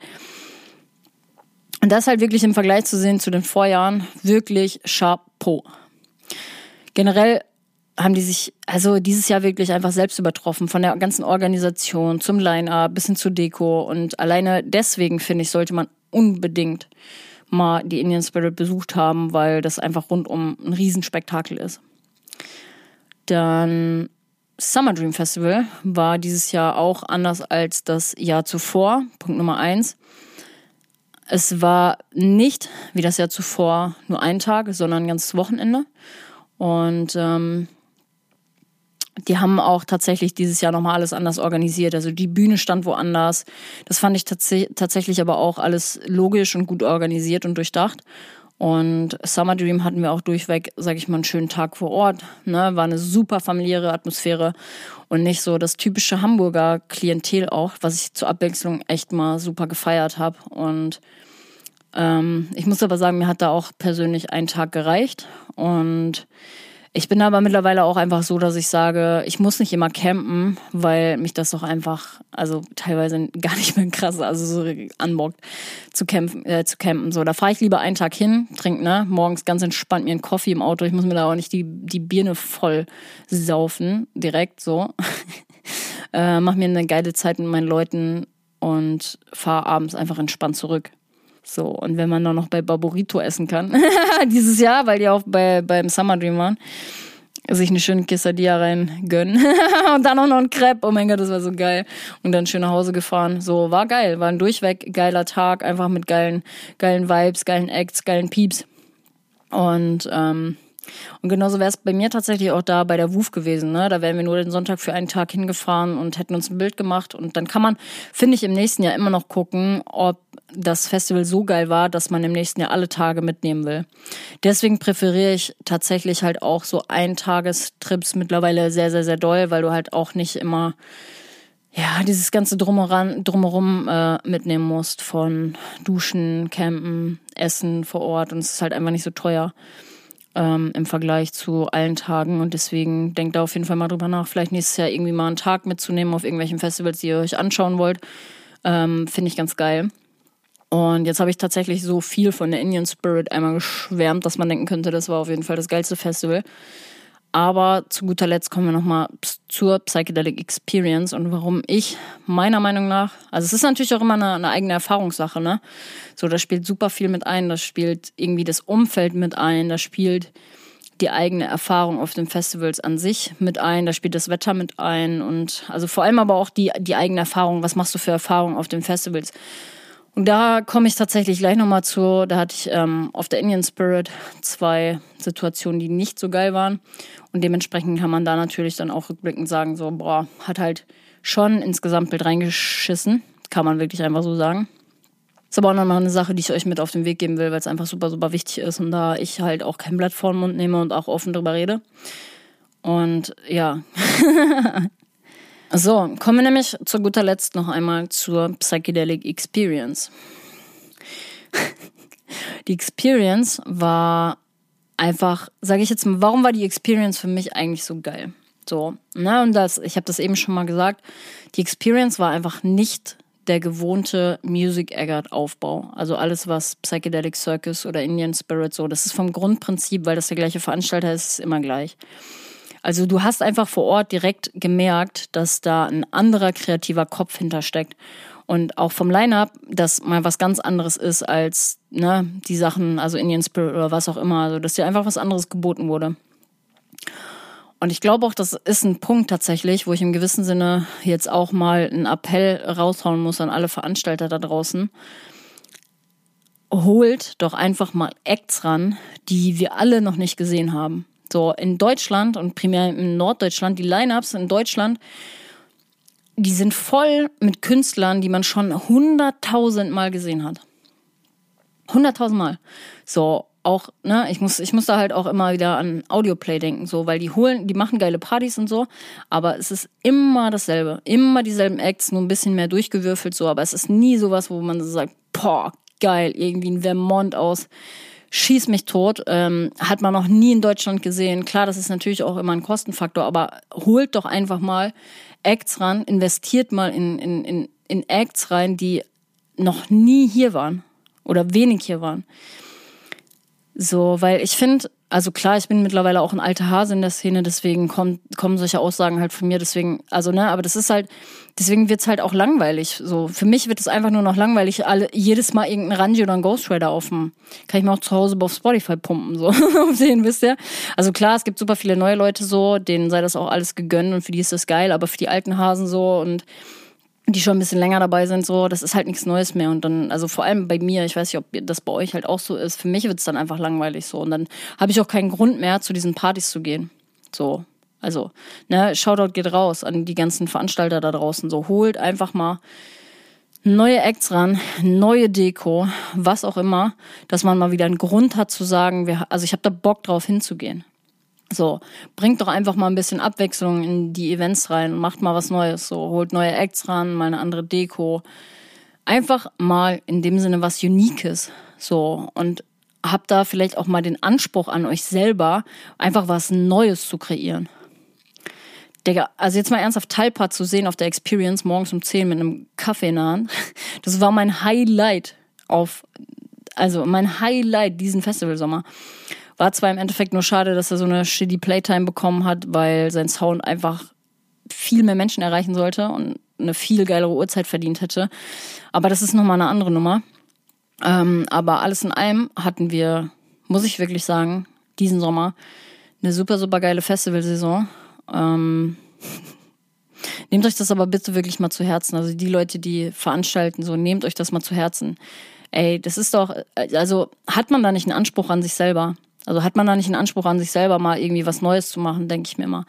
Und das halt wirklich im Vergleich zu sehen zu den Vorjahren, wirklich Chapeau generell haben die sich also dieses Jahr wirklich einfach selbst übertroffen, von der ganzen Organisation zum Line-Up bis hin zur Deko. Und alleine deswegen, finde ich, sollte man unbedingt mal die Indian Spirit besucht haben, weil das einfach rundum ein Riesenspektakel ist. Dann Summer Dream Festival war dieses Jahr auch anders als das Jahr zuvor. Punkt Nummer eins. Es war nicht wie das Jahr zuvor nur ein Tag, sondern ein ganzes Wochenende. Und ähm, die haben auch tatsächlich dieses Jahr nochmal alles anders organisiert. Also die Bühne stand woanders. Das fand ich tats tatsächlich aber auch alles logisch und gut organisiert und durchdacht. Und Summer Dream hatten wir auch durchweg, sag ich mal, einen schönen Tag vor Ort. Ne? War eine super familiäre Atmosphäre und nicht so das typische Hamburger Klientel auch, was ich zur Abwechslung echt mal super gefeiert habe. Und ähm, ich muss aber sagen, mir hat da auch persönlich ein Tag gereicht. Und ich bin aber mittlerweile auch einfach so, dass ich sage, ich muss nicht immer campen, weil mich das doch einfach, also teilweise gar nicht mehr krass, also so anbockt zu campen, äh, zu campen. So, da fahre ich lieber einen Tag hin, trinke ne, morgens ganz entspannt mir einen Kaffee im Auto. Ich muss mir da auch nicht die die Birne voll saufen direkt so. äh, mach mir eine geile Zeit mit meinen Leuten und fahre abends einfach entspannt zurück. So, und wenn man dann noch bei Barburito essen kann, dieses Jahr, weil die auch bei, beim Summer Dream waren, sich eine schöne Quesadilla rein gönnen und dann auch noch ein Crepe. Oh mein Gott, das war so geil. Und dann schön nach Hause gefahren. So, war geil. War ein durchweg geiler Tag, einfach mit geilen, geilen Vibes, geilen Acts, geilen Pieps. Und ähm, und genauso wäre es bei mir tatsächlich auch da bei der WUF gewesen. Ne? Da wären wir nur den Sonntag für einen Tag hingefahren und hätten uns ein Bild gemacht. Und dann kann man, finde ich, im nächsten Jahr immer noch gucken, ob das Festival so geil war, dass man im nächsten Jahr alle Tage mitnehmen will. Deswegen präferiere ich tatsächlich halt auch so Eintagestrips mittlerweile sehr, sehr, sehr doll, weil du halt auch nicht immer ja, dieses ganze Drumheran, Drumherum äh, mitnehmen musst von Duschen, Campen, Essen vor Ort und es ist halt einfach nicht so teuer ähm, im Vergleich zu allen Tagen. Und deswegen denkt da auf jeden Fall mal drüber nach, vielleicht nächstes Jahr irgendwie mal einen Tag mitzunehmen auf irgendwelchen Festivals, die ihr euch anschauen wollt. Ähm, Finde ich ganz geil. Und jetzt habe ich tatsächlich so viel von der Indian Spirit einmal geschwärmt, dass man denken könnte, das war auf jeden Fall das geilste Festival. Aber zu guter Letzt kommen wir nochmal zur Psychedelic Experience und warum ich meiner Meinung nach, also es ist natürlich auch immer eine, eine, eigene Erfahrungssache, ne? So, da spielt super viel mit ein, da spielt irgendwie das Umfeld mit ein, da spielt die eigene Erfahrung auf den Festivals an sich mit ein, da spielt das Wetter mit ein und also vor allem aber auch die, die eigene Erfahrung, was machst du für Erfahrungen auf den Festivals? Und da komme ich tatsächlich gleich nochmal zu. Da hatte ich ähm, auf der Indian Spirit zwei Situationen, die nicht so geil waren. Und dementsprechend kann man da natürlich dann auch rückblickend sagen, so, boah, hat halt schon ins Gesamtbild reingeschissen. Kann man wirklich einfach so sagen. Ist aber auch nochmal eine Sache, die ich euch mit auf den Weg geben will, weil es einfach super, super wichtig ist und da ich halt auch kein Blatt vor den Mund nehme und auch offen drüber rede. Und ja, So, kommen wir nämlich zu guter Letzt noch einmal zur Psychedelic Experience. die Experience war einfach, sage ich jetzt mal, warum war die Experience für mich eigentlich so geil? So, ne, und das, ich habe das eben schon mal gesagt, die Experience war einfach nicht der gewohnte Music Eggert Aufbau. Also alles, was Psychedelic Circus oder Indian Spirit so, das ist vom Grundprinzip, weil das der gleiche Veranstalter ist, ist immer gleich. Also du hast einfach vor Ort direkt gemerkt, dass da ein anderer kreativer Kopf hintersteckt. Und auch vom Line-Up, dass mal was ganz anderes ist als ne, die Sachen, also Indian Spirit oder was auch immer. Also dass dir einfach was anderes geboten wurde. und ich glaube auch, das ist ein Punkt tatsächlich, wo ich im gewissen Sinne jetzt auch mal einen Appell raushauen muss an alle Veranstalter da draußen. Holt doch einfach mal Acts ran, die wir alle noch nicht gesehen haben. So in Deutschland und primär in Norddeutschland, die Lineups in Deutschland, die sind voll mit Künstlern, die man schon hunderttausend Mal gesehen hat. Hunderttausend Mal. So, auch, ne, ich muss, ich muss da halt auch immer wieder an Audioplay denken, so, weil die holen, die machen geile Partys und so, aber es ist immer dasselbe. Immer dieselben Acts, nur ein bisschen mehr durchgewürfelt, so, aber es ist nie sowas, wo man so sagt, boah, geil, irgendwie ein Vermont aus, schieß mich tot, ähm, hat man noch nie in Deutschland gesehen. Klar, das ist natürlich auch immer ein Kostenfaktor, aber holt doch einfach mal Acts ran, investiert mal in, in, in, in Acts rein, die noch nie hier waren oder wenig hier waren. So, weil ich finde, also klar, ich bin mittlerweile auch ein alter Hase in der Szene, deswegen kommen, kommen solche Aussagen halt von mir, deswegen, also ne, aber das ist halt, deswegen wird's halt auch langweilig. So, für mich wird es einfach nur noch langweilig, alle, jedes Mal irgendein Ranji oder ein Ghost Rider auf dem, kann ich mir auch zu Hause auf Spotify pumpen, so, auf den, wisst ihr? Also klar, es gibt super viele neue Leute so, denen sei das auch alles gegönnt und für die ist das geil, aber für die alten Hasen so und die schon ein bisschen länger dabei sind, so, das ist halt nichts Neues mehr. Und dann, also vor allem bei mir, ich weiß nicht, ob das bei euch halt auch so ist, für mich wird es dann einfach langweilig so. Und dann habe ich auch keinen Grund mehr, zu diesen Partys zu gehen. So. Also, ne, Shoutout geht raus an die ganzen Veranstalter da draußen. So, holt einfach mal neue Acts ran, neue Deko, was auch immer, dass man mal wieder einen Grund hat zu sagen, wir, also ich habe da Bock drauf hinzugehen. So, bringt doch einfach mal ein bisschen Abwechslung in die Events rein, macht mal was Neues, so, holt neue Acts ran, mal eine andere Deko. Einfach mal in dem Sinne was Uniques, so, und habt da vielleicht auch mal den Anspruch an euch selber, einfach was Neues zu kreieren. Digga, also jetzt mal ernsthaft Talpa zu sehen auf der Experience morgens um 10 mit einem Kaffee Hand, das war mein Highlight auf, also mein Highlight diesen Festivalsommer. War zwar im Endeffekt nur schade, dass er so eine shitty Playtime bekommen hat, weil sein Sound einfach viel mehr Menschen erreichen sollte und eine viel geilere Uhrzeit verdient hätte. Aber das ist nochmal eine andere Nummer. Ähm, aber alles in allem hatten wir, muss ich wirklich sagen, diesen Sommer eine super, super geile Festivalsaison. Ähm, nehmt euch das aber bitte wirklich mal zu Herzen. Also die Leute, die veranstalten, so nehmt euch das mal zu Herzen. Ey, das ist doch, also hat man da nicht einen Anspruch an sich selber? Also hat man da nicht einen Anspruch an sich selber, mal irgendwie was Neues zu machen, denke ich mir immer.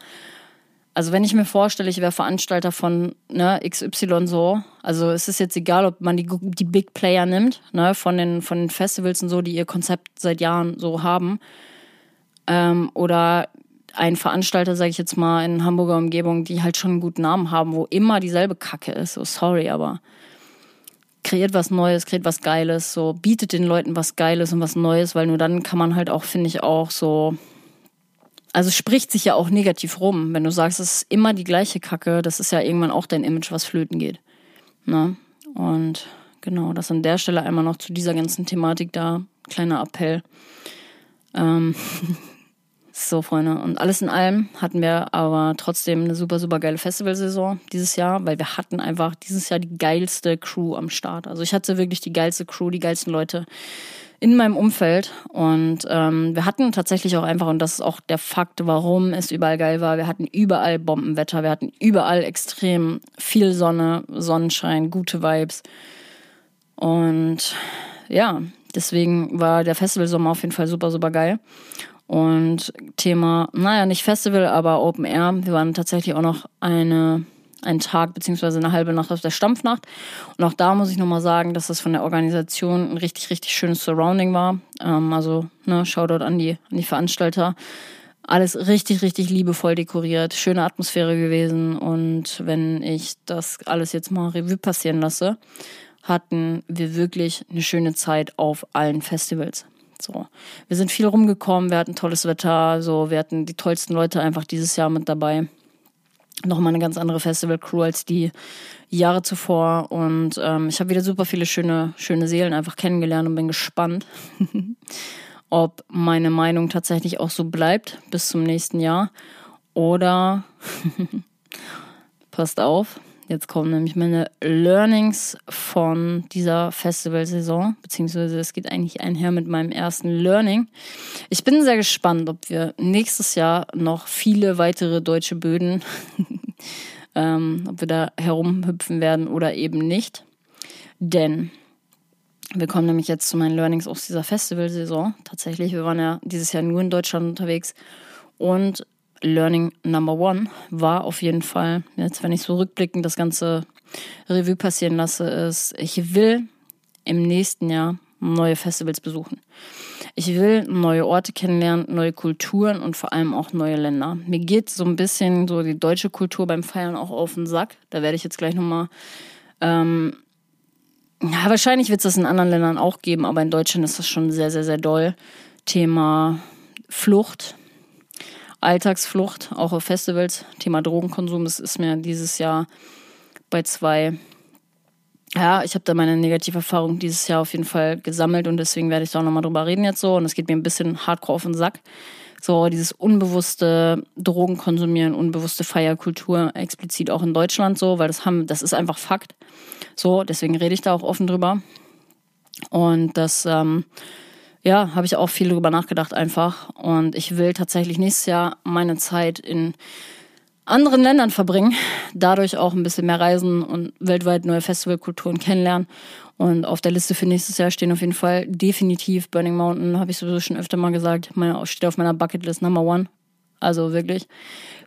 Also wenn ich mir vorstelle, ich wäre Veranstalter von ne, XY so, also es ist jetzt egal, ob man die, die Big Player nimmt, ne, von den, von den Festivals und so, die ihr Konzept seit Jahren so haben, ähm, oder ein Veranstalter, sage ich jetzt mal, in Hamburger Umgebung, die halt schon einen guten Namen haben, wo immer dieselbe Kacke ist. So sorry, aber kreiert was Neues, kreiert was Geiles, so bietet den Leuten was Geiles und was Neues, weil nur dann kann man halt auch, finde ich, auch so. Also spricht sich ja auch negativ rum, wenn du sagst, es ist immer die gleiche Kacke, das ist ja irgendwann auch dein Image, was flöten geht. Ne? Und genau, das an der Stelle einmal noch zu dieser ganzen Thematik da, kleiner Appell. Ähm, So, Freunde. Und alles in allem hatten wir aber trotzdem eine super, super geile Festivalsaison dieses Jahr, weil wir hatten einfach dieses Jahr die geilste Crew am Start. Also ich hatte wirklich die geilste Crew, die geilsten Leute in meinem Umfeld. Und ähm, wir hatten tatsächlich auch einfach, und das ist auch der Fakt, warum es überall geil war, wir hatten überall Bombenwetter, wir hatten überall extrem viel Sonne, Sonnenschein, gute Vibes. Und ja, deswegen war der Festivalsommer auf jeden Fall super, super geil. Und Thema, naja, nicht Festival, aber Open Air. Wir waren tatsächlich auch noch eine, einen Tag beziehungsweise eine halbe Nacht auf der Stampfnacht. Und auch da muss ich nochmal sagen, dass das von der Organisation ein richtig, richtig schönes Surrounding war. Ähm, also, ne, Shoutout an die, an die Veranstalter. Alles richtig, richtig liebevoll dekoriert, schöne Atmosphäre gewesen. Und wenn ich das alles jetzt mal Revue passieren lasse, hatten wir wirklich eine schöne Zeit auf allen Festivals. So, wir sind viel rumgekommen, wir hatten tolles Wetter, so, wir hatten die tollsten Leute einfach dieses Jahr mit dabei. Nochmal eine ganz andere Festival-Crew als die Jahre zuvor. Und ähm, ich habe wieder super viele schöne, schöne Seelen einfach kennengelernt und bin gespannt, ob meine Meinung tatsächlich auch so bleibt bis zum nächsten Jahr. Oder passt auf, Jetzt kommen nämlich meine Learnings von dieser Festivalsaison, beziehungsweise es geht eigentlich einher mit meinem ersten Learning. Ich bin sehr gespannt, ob wir nächstes Jahr noch viele weitere deutsche Böden, ähm, ob wir da herumhüpfen werden oder eben nicht. Denn wir kommen nämlich jetzt zu meinen Learnings aus dieser Festivalsaison. Tatsächlich, wir waren ja dieses Jahr nur in Deutschland unterwegs und Learning Number One war auf jeden Fall, jetzt wenn ich so rückblickend das ganze Revue passieren lasse, ist, ich will im nächsten Jahr neue Festivals besuchen. Ich will neue Orte kennenlernen, neue Kulturen und vor allem auch neue Länder. Mir geht so ein bisschen so die deutsche Kultur beim Feiern auch auf den Sack. Da werde ich jetzt gleich nochmal. Ähm, ja, wahrscheinlich wird es das in anderen Ländern auch geben, aber in Deutschland ist das schon sehr, sehr, sehr doll. Thema Flucht, Alltagsflucht, auch auf Festivals. Thema Drogenkonsum, das ist mir dieses Jahr bei zwei, ja, ich habe da meine negative Erfahrung dieses Jahr auf jeden Fall gesammelt und deswegen werde ich da auch nochmal drüber reden jetzt so. Und es geht mir ein bisschen hardcore auf den Sack. So, dieses unbewusste Drogenkonsumieren, unbewusste Feierkultur, explizit auch in Deutschland so, weil das haben, das ist einfach Fakt. So, deswegen rede ich da auch offen drüber. Und das, ähm, ja, habe ich auch viel drüber nachgedacht einfach. Und ich will tatsächlich nächstes Jahr meine Zeit in anderen Ländern verbringen, dadurch auch ein bisschen mehr reisen und weltweit neue Festivalkulturen kennenlernen. Und auf der Liste für nächstes Jahr stehen auf jeden Fall definitiv Burning Mountain, habe ich sowieso schon öfter mal gesagt, meine, steht auf meiner Bucketlist Number One. Also wirklich.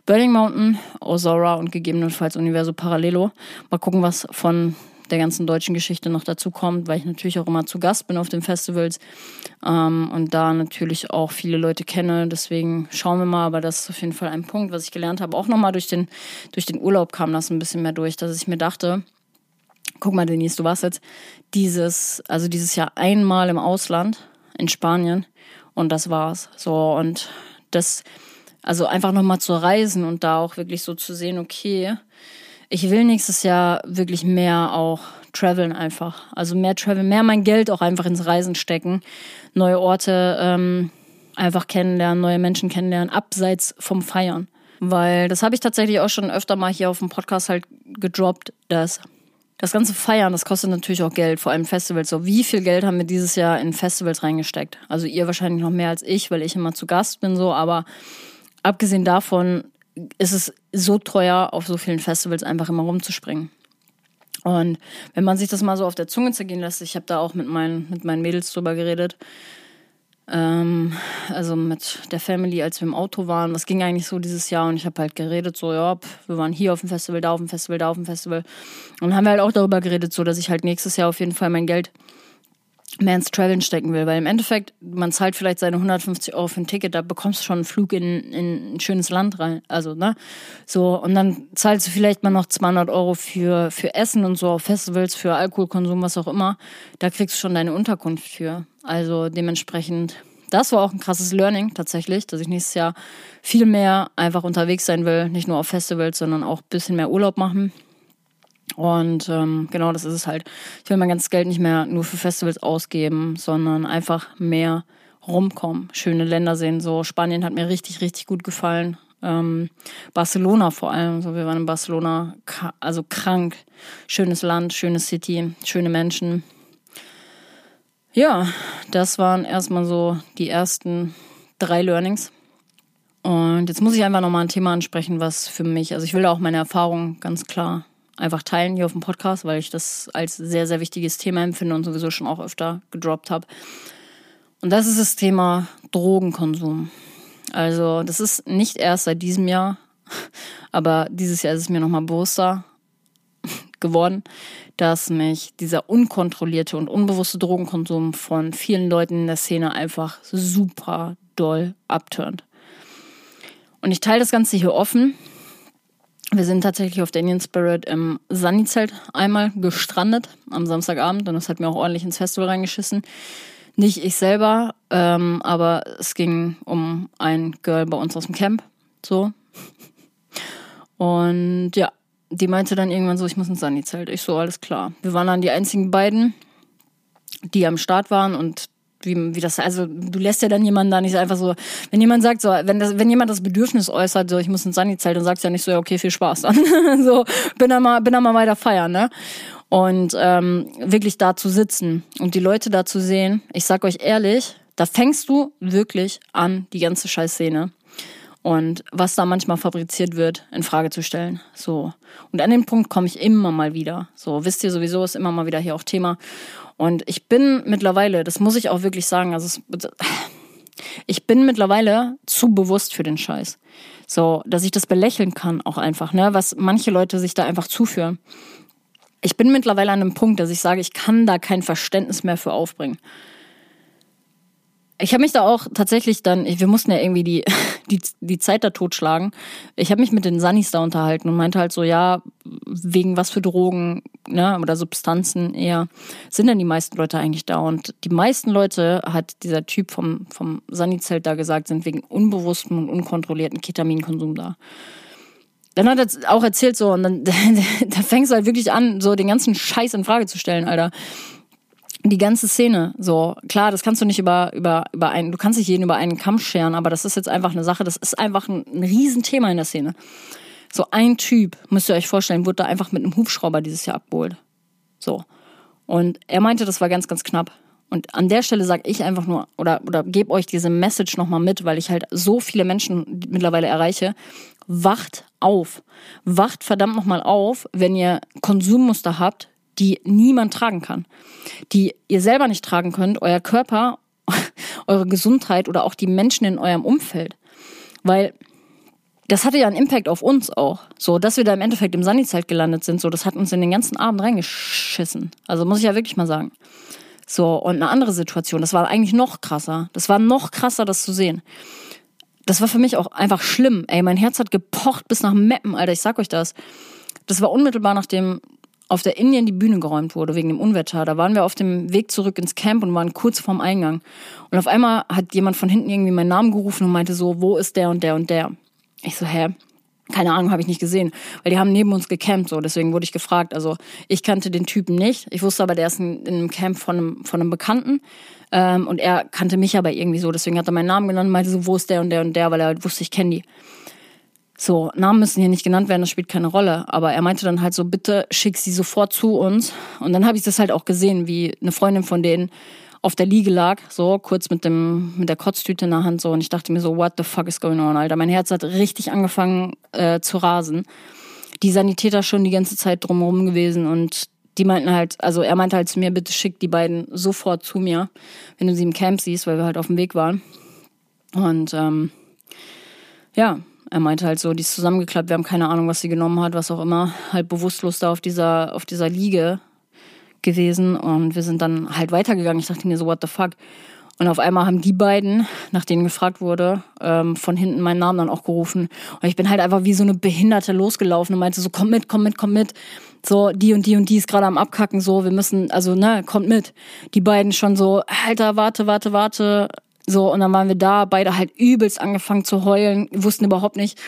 Burning Mountain, Ozora und gegebenenfalls Universo Parallelo. Mal gucken, was von der ganzen deutschen Geschichte noch dazu kommt, weil ich natürlich auch immer zu Gast bin auf den Festivals ähm, und da natürlich auch viele Leute kenne. Deswegen schauen wir mal, aber das ist auf jeden Fall ein Punkt, was ich gelernt habe. Auch nochmal durch den, durch den Urlaub kam das ein bisschen mehr durch, dass ich mir dachte, guck mal, Denise, du warst jetzt dieses, also dieses Jahr einmal im Ausland, in Spanien und das war's. So und das, also einfach nochmal zu reisen und da auch wirklich so zu sehen, okay, ich will nächstes Jahr wirklich mehr auch traveln einfach. Also mehr traveln, mehr mein Geld auch einfach ins Reisen stecken, neue Orte ähm, einfach kennenlernen, neue Menschen kennenlernen, abseits vom Feiern. Weil das habe ich tatsächlich auch schon öfter mal hier auf dem Podcast halt gedroppt, dass das ganze Feiern, das kostet natürlich auch Geld, vor allem Festivals. So, wie viel Geld haben wir dieses Jahr in Festivals reingesteckt? Also ihr wahrscheinlich noch mehr als ich, weil ich immer zu Gast bin, so, aber abgesehen davon ist es so teuer, auf so vielen Festivals einfach immer rumzuspringen. Und wenn man sich das mal so auf der Zunge zergehen lässt, ich habe da auch mit meinen, mit meinen Mädels drüber geredet, ähm, also mit der Family, als wir im Auto waren, das ging eigentlich so dieses Jahr und ich habe halt geredet, so, ja, wir waren hier auf dem Festival, da auf dem Festival, da auf dem Festival. Und haben wir halt auch darüber geredet, so, dass ich halt nächstes Jahr auf jeden Fall mein Geld ins Traveln stecken will. Weil im Endeffekt, man zahlt vielleicht seine 150 Euro für ein Ticket, da bekommst du schon einen Flug in, in ein schönes Land rein. Also, ne? So, und dann zahlst du vielleicht mal noch 200 Euro für, für Essen und so auf Festivals, für Alkoholkonsum, was auch immer. Da kriegst du schon deine Unterkunft für. Also dementsprechend, das war auch ein krasses Learning tatsächlich, dass ich nächstes Jahr viel mehr einfach unterwegs sein will. Nicht nur auf Festivals, sondern auch ein bisschen mehr Urlaub machen. Und ähm, genau das ist es halt. Ich will mein ganzes Geld nicht mehr nur für Festivals ausgeben, sondern einfach mehr rumkommen, schöne Länder sehen. So Spanien hat mir richtig, richtig gut gefallen. Ähm, Barcelona vor allem. So, wir waren in Barcelona, also krank. Schönes Land, schönes City, schöne Menschen. Ja, das waren erstmal so die ersten drei Learnings. Und jetzt muss ich einfach nochmal ein Thema ansprechen, was für mich, also ich will auch meine Erfahrungen ganz klar einfach teilen hier auf dem Podcast, weil ich das als sehr, sehr wichtiges Thema empfinde und sowieso schon auch öfter gedroppt habe. Und das ist das Thema Drogenkonsum. Also das ist nicht erst seit diesem Jahr, aber dieses Jahr ist es mir nochmal bewusster geworden, dass mich dieser unkontrollierte und unbewusste Drogenkonsum von vielen Leuten in der Szene einfach super doll abturnt. Und ich teile das Ganze hier offen, wir sind tatsächlich auf der Indian Spirit im Sunny-Zelt einmal gestrandet am Samstagabend und das hat mir auch ordentlich ins Festival reingeschissen. Nicht ich selber, ähm, aber es ging um ein Girl bei uns aus dem Camp. So. Und ja, die meinte dann irgendwann so, ich muss ins Sunny-Zelt. Ich so, alles klar. Wir waren dann die einzigen beiden, die am Start waren und wie, wie das, also du lässt ja dann jemanden da nicht einfach so, wenn jemand sagt, so, wenn das, wenn jemand das Bedürfnis äußert, so ich muss ins Sunny-Zelt, dann sagst du ja nicht so, ja, okay, viel Spaß dann. so, bin dann mal, bin dann mal weiter feiern, ne? Und ähm, wirklich da zu sitzen und die Leute da zu sehen, ich sag euch ehrlich, da fängst du wirklich an, die ganze Scheißszene und was da manchmal fabriziert wird, in Frage zu stellen. So. Und an den Punkt komme ich immer mal wieder. So, wisst ihr sowieso, ist immer mal wieder hier auch Thema. Und ich bin mittlerweile, das muss ich auch wirklich sagen, also es, ich bin mittlerweile zu bewusst für den Scheiß. So, dass ich das belächeln kann auch einfach, ne, was manche Leute sich da einfach zuführen. Ich bin mittlerweile an einem Punkt, dass ich sage, ich kann da kein Verständnis mehr für aufbringen. Ich habe mich da auch tatsächlich dann, wir mussten ja irgendwie die, die, die Zeit da totschlagen. Ich habe mich mit den Sunnis da unterhalten und meinte halt so, ja, wegen was für Drogen ne, oder Substanzen eher sind denn die meisten Leute eigentlich da? Und die meisten Leute, hat dieser Typ vom, vom Sunny-Zelt da gesagt, sind wegen unbewusstem und unkontrollierten Ketaminkonsum da. Dann hat er auch erzählt so, und dann da fängst du halt wirklich an, so den ganzen Scheiß in Frage zu stellen, Alter die ganze Szene. So, klar, das kannst du nicht über, über, über einen, du kannst nicht jeden über einen Kamm scheren, aber das ist jetzt einfach eine Sache, das ist einfach ein, ein Riesenthema in der Szene. So ein Typ, müsst ihr euch vorstellen, wurde da einfach mit einem Hubschrauber dieses Jahr abgeholt. So. Und er meinte, das war ganz, ganz knapp. Und an der Stelle sage ich einfach nur oder oder gebe euch diese Message nochmal mit, weil ich halt so viele Menschen mittlerweile erreiche. Wacht auf, wacht verdammt nochmal auf, wenn ihr Konsummuster habt, die niemand tragen kann, die ihr selber nicht tragen könnt, euer Körper, eure Gesundheit oder auch die Menschen in eurem Umfeld. Weil das hatte ja einen Impact auf uns auch. So, dass wir da im Endeffekt im Sunny-Zelt gelandet sind, so, das hat uns in den ganzen Abend reingeschissen. Also muss ich ja wirklich mal sagen. So, und eine andere Situation, das war eigentlich noch krasser. Das war noch krasser, das zu sehen. Das war für mich auch einfach schlimm. Ey, mein Herz hat gepocht bis nach Meppen, Alter, ich sag euch das. Das war unmittelbar nachdem auf der Indien die Bühne geräumt wurde wegen dem Unwetter. Da waren wir auf dem Weg zurück ins Camp und waren kurz vorm Eingang. Und auf einmal hat jemand von hinten irgendwie meinen Namen gerufen und meinte so, wo ist der und der und der? Ich so, hä? Keine Ahnung, habe ich nicht gesehen, weil die haben neben uns gecampt, so deswegen wurde ich gefragt. Also ich kannte den Typen nicht, ich wusste aber, der ist in, in einem Camp von einem, von einem Bekannten ähm, und er kannte mich aber irgendwie so, deswegen hat er meinen Namen genannt und meinte so, wo ist der und der und der, weil er halt wusste, ich kenne die. So, Namen müssen hier nicht genannt werden, das spielt keine Rolle. Aber er meinte dann halt so, bitte schick sie sofort zu uns. Und dann habe ich das halt auch gesehen, wie eine Freundin von denen auf der Liege lag, so kurz mit dem mit der Kotztüte in der Hand so und ich dachte mir so, what the fuck is going on, Alter? Mein Herz hat richtig angefangen äh, zu rasen. Die Sanitäter schon die ganze Zeit drumherum gewesen und die meinten halt, also er meinte halt zu mir, bitte schick die beiden sofort zu mir, wenn du sie im Camp siehst, weil wir halt auf dem Weg waren. Und ähm, ja, er meinte halt so, die ist zusammengeklappt, wir haben keine Ahnung, was sie genommen hat, was auch immer, halt bewusstlos da auf dieser, auf dieser Liege gewesen und wir sind dann halt weitergegangen. Ich dachte mir so, what the fuck? Und auf einmal haben die beiden, nach denen gefragt wurde, ähm, von hinten meinen Namen dann auch gerufen. Und ich bin halt einfach wie so eine Behinderte losgelaufen und meinte so, komm mit, komm mit, komm mit. So, die und die und die ist gerade am Abkacken, so, wir müssen, also, ne, kommt mit. Die beiden schon so, Alter, warte, warte, warte, so, und dann waren wir da, beide halt übelst angefangen zu heulen, wussten überhaupt nicht,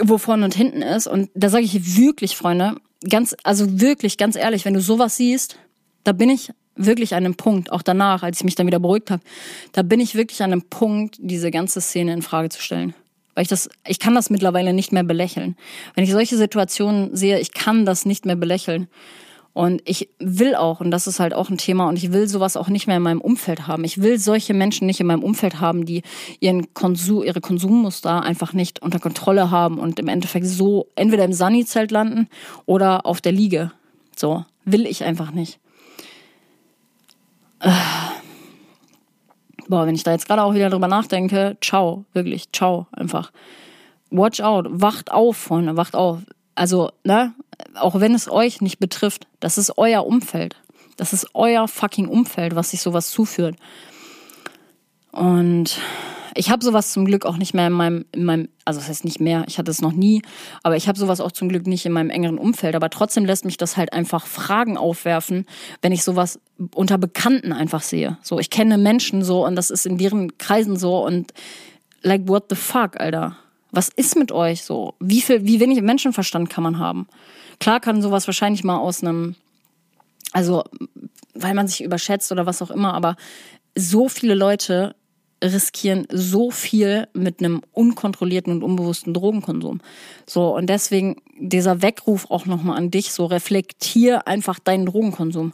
wo vorne und hinten ist. Und da sage ich wirklich, Freunde, ganz, also wirklich, ganz ehrlich, wenn du sowas siehst, da bin ich wirklich an einem Punkt, auch danach, als ich mich dann wieder beruhigt habe, da bin ich wirklich an einem Punkt, diese ganze Szene in Frage zu stellen. Weil ich das, ich kann das mittlerweile nicht mehr belächeln. Wenn ich solche Situationen sehe, ich kann das nicht mehr belächeln. Und ich will auch, und das ist halt auch ein Thema, und ich will sowas auch nicht mehr in meinem Umfeld haben. Ich will solche Menschen nicht in meinem Umfeld haben, die ihren Konsum, ihre Konsummuster einfach nicht unter Kontrolle haben und im Endeffekt so entweder im Sunny-Zelt landen oder auf der Liege. So, will ich einfach nicht. Boah, wenn ich da jetzt gerade auch wieder drüber nachdenke, ciao, wirklich, ciao, einfach. Watch out, wacht auf, Freunde, wacht auf. Also, ne, auch wenn es euch nicht betrifft, das ist euer Umfeld. Das ist euer fucking Umfeld, was sich sowas zuführt. Und ich habe sowas zum Glück auch nicht mehr in meinem, in meinem, also das heißt nicht mehr, ich hatte es noch nie, aber ich habe sowas auch zum Glück nicht in meinem engeren Umfeld. Aber trotzdem lässt mich das halt einfach Fragen aufwerfen, wenn ich sowas unter Bekannten einfach sehe. So, ich kenne Menschen so und das ist in deren Kreisen so und like what the fuck, Alter. Was ist mit euch so? Wie viel, wie wenig Menschenverstand kann man haben? Klar kann sowas wahrscheinlich mal aus einem, also weil man sich überschätzt oder was auch immer, aber so viele Leute riskieren so viel mit einem unkontrollierten und unbewussten Drogenkonsum. So, und deswegen dieser Weckruf auch nochmal an dich, so reflektier einfach deinen Drogenkonsum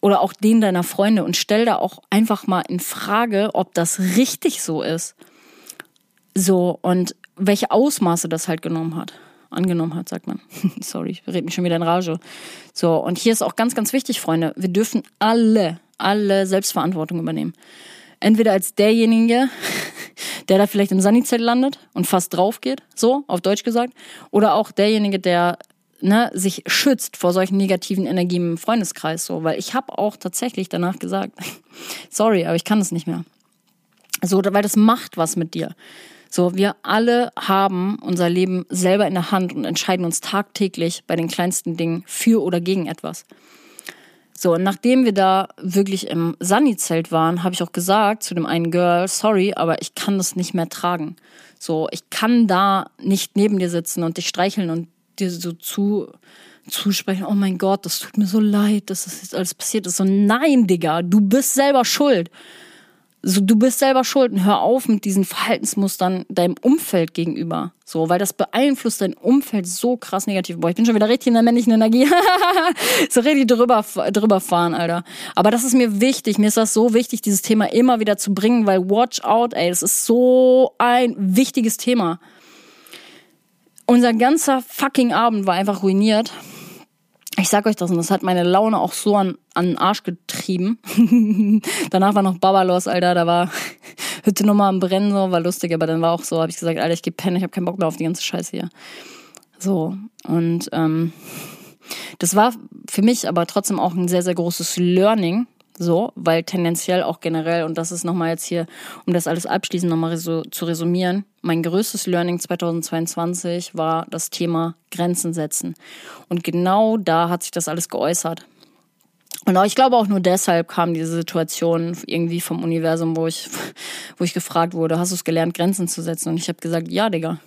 oder auch den deiner Freunde und stell da auch einfach mal in Frage, ob das richtig so ist. So, und welche Ausmaße das halt genommen hat. Angenommen hat, sagt man. Sorry, ich rede mich schon wieder in Rage. So, und hier ist auch ganz, ganz wichtig, Freunde. Wir dürfen alle, alle Selbstverantwortung übernehmen. Entweder als derjenige, der da vielleicht im Sunnyzelt landet und fast drauf geht, so, auf Deutsch gesagt, oder auch derjenige, der ne, sich schützt vor solchen negativen Energien im Freundeskreis, so, weil ich habe auch tatsächlich danach gesagt, sorry, aber ich kann das nicht mehr. So, weil das macht was mit dir. So, wir alle haben unser Leben selber in der Hand und entscheiden uns tagtäglich bei den kleinsten Dingen für oder gegen etwas. So, und nachdem wir da wirklich im Sunny-Zelt waren, habe ich auch gesagt zu dem einen Girl, sorry, aber ich kann das nicht mehr tragen. So, ich kann da nicht neben dir sitzen und dich streicheln und dir so zu zusprechen, oh mein Gott, das tut mir so leid, dass das jetzt alles passiert ist. So, nein, Digga, du bist selber schuld. So, du bist selber schuld und hör auf mit diesen Verhaltensmustern deinem Umfeld gegenüber. So, weil das beeinflusst dein Umfeld so krass negativ. Boah, ich bin schon wieder richtig in der männlichen Energie. so richtig drüber, drüber fahren, Alter. Aber das ist mir wichtig. Mir ist das so wichtig, dieses Thema immer wieder zu bringen, weil watch out, ey, das ist so ein wichtiges Thema. Unser ganzer fucking Abend war einfach ruiniert. Ich sag euch das und das hat meine Laune auch so an, an den Arsch getrieben. Danach war noch Baba los, Alter. Da war Hütte nochmal am Brennen, so, war lustig, aber dann war auch so, habe ich gesagt, Alter, ich geh pennen, ich habe keinen Bock mehr auf die ganze Scheiße hier. So, und ähm, das war für mich aber trotzdem auch ein sehr, sehr großes Learning, so, weil tendenziell auch generell, und das ist nochmal jetzt hier, um das alles abschließend nochmal so zu resümieren, mein größtes Learning 2022 war das Thema Grenzen setzen. Und genau da hat sich das alles geäußert. Und ich glaube auch nur deshalb kam diese Situation irgendwie vom Universum, wo ich, wo ich gefragt wurde, hast du es gelernt, Grenzen zu setzen? Und ich habe gesagt, ja, Digga.